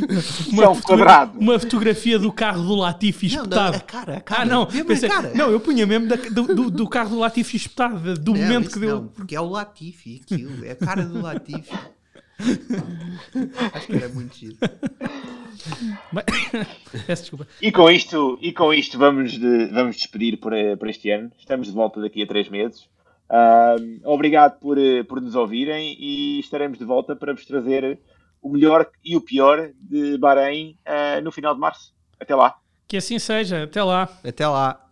Isso é um quadrado. Uma fotografia do carro do Latifi Não, espetado. da- a cara, a cara. Ah, não, pensei- cara. não, eu punha mesmo da- do, do- carro do Latifi espetado, do Não, momento que deu. Não, porque é o Latifi, aquilo. É a cara do Latifi. Acho que era muito giro. Mas- Peço desculpa. E com isto, e com isto vamos, de- vamos despedir por, eh, por este ano. Estamos de volta daqui a três meses. Ahm, obrigado por, eh, por nos ouvirem e estaremos de volta para vos trazer o melhor e o pior de Bahrein ah, no final de março. Até lá. Que assim seja. Até lá. Até lá.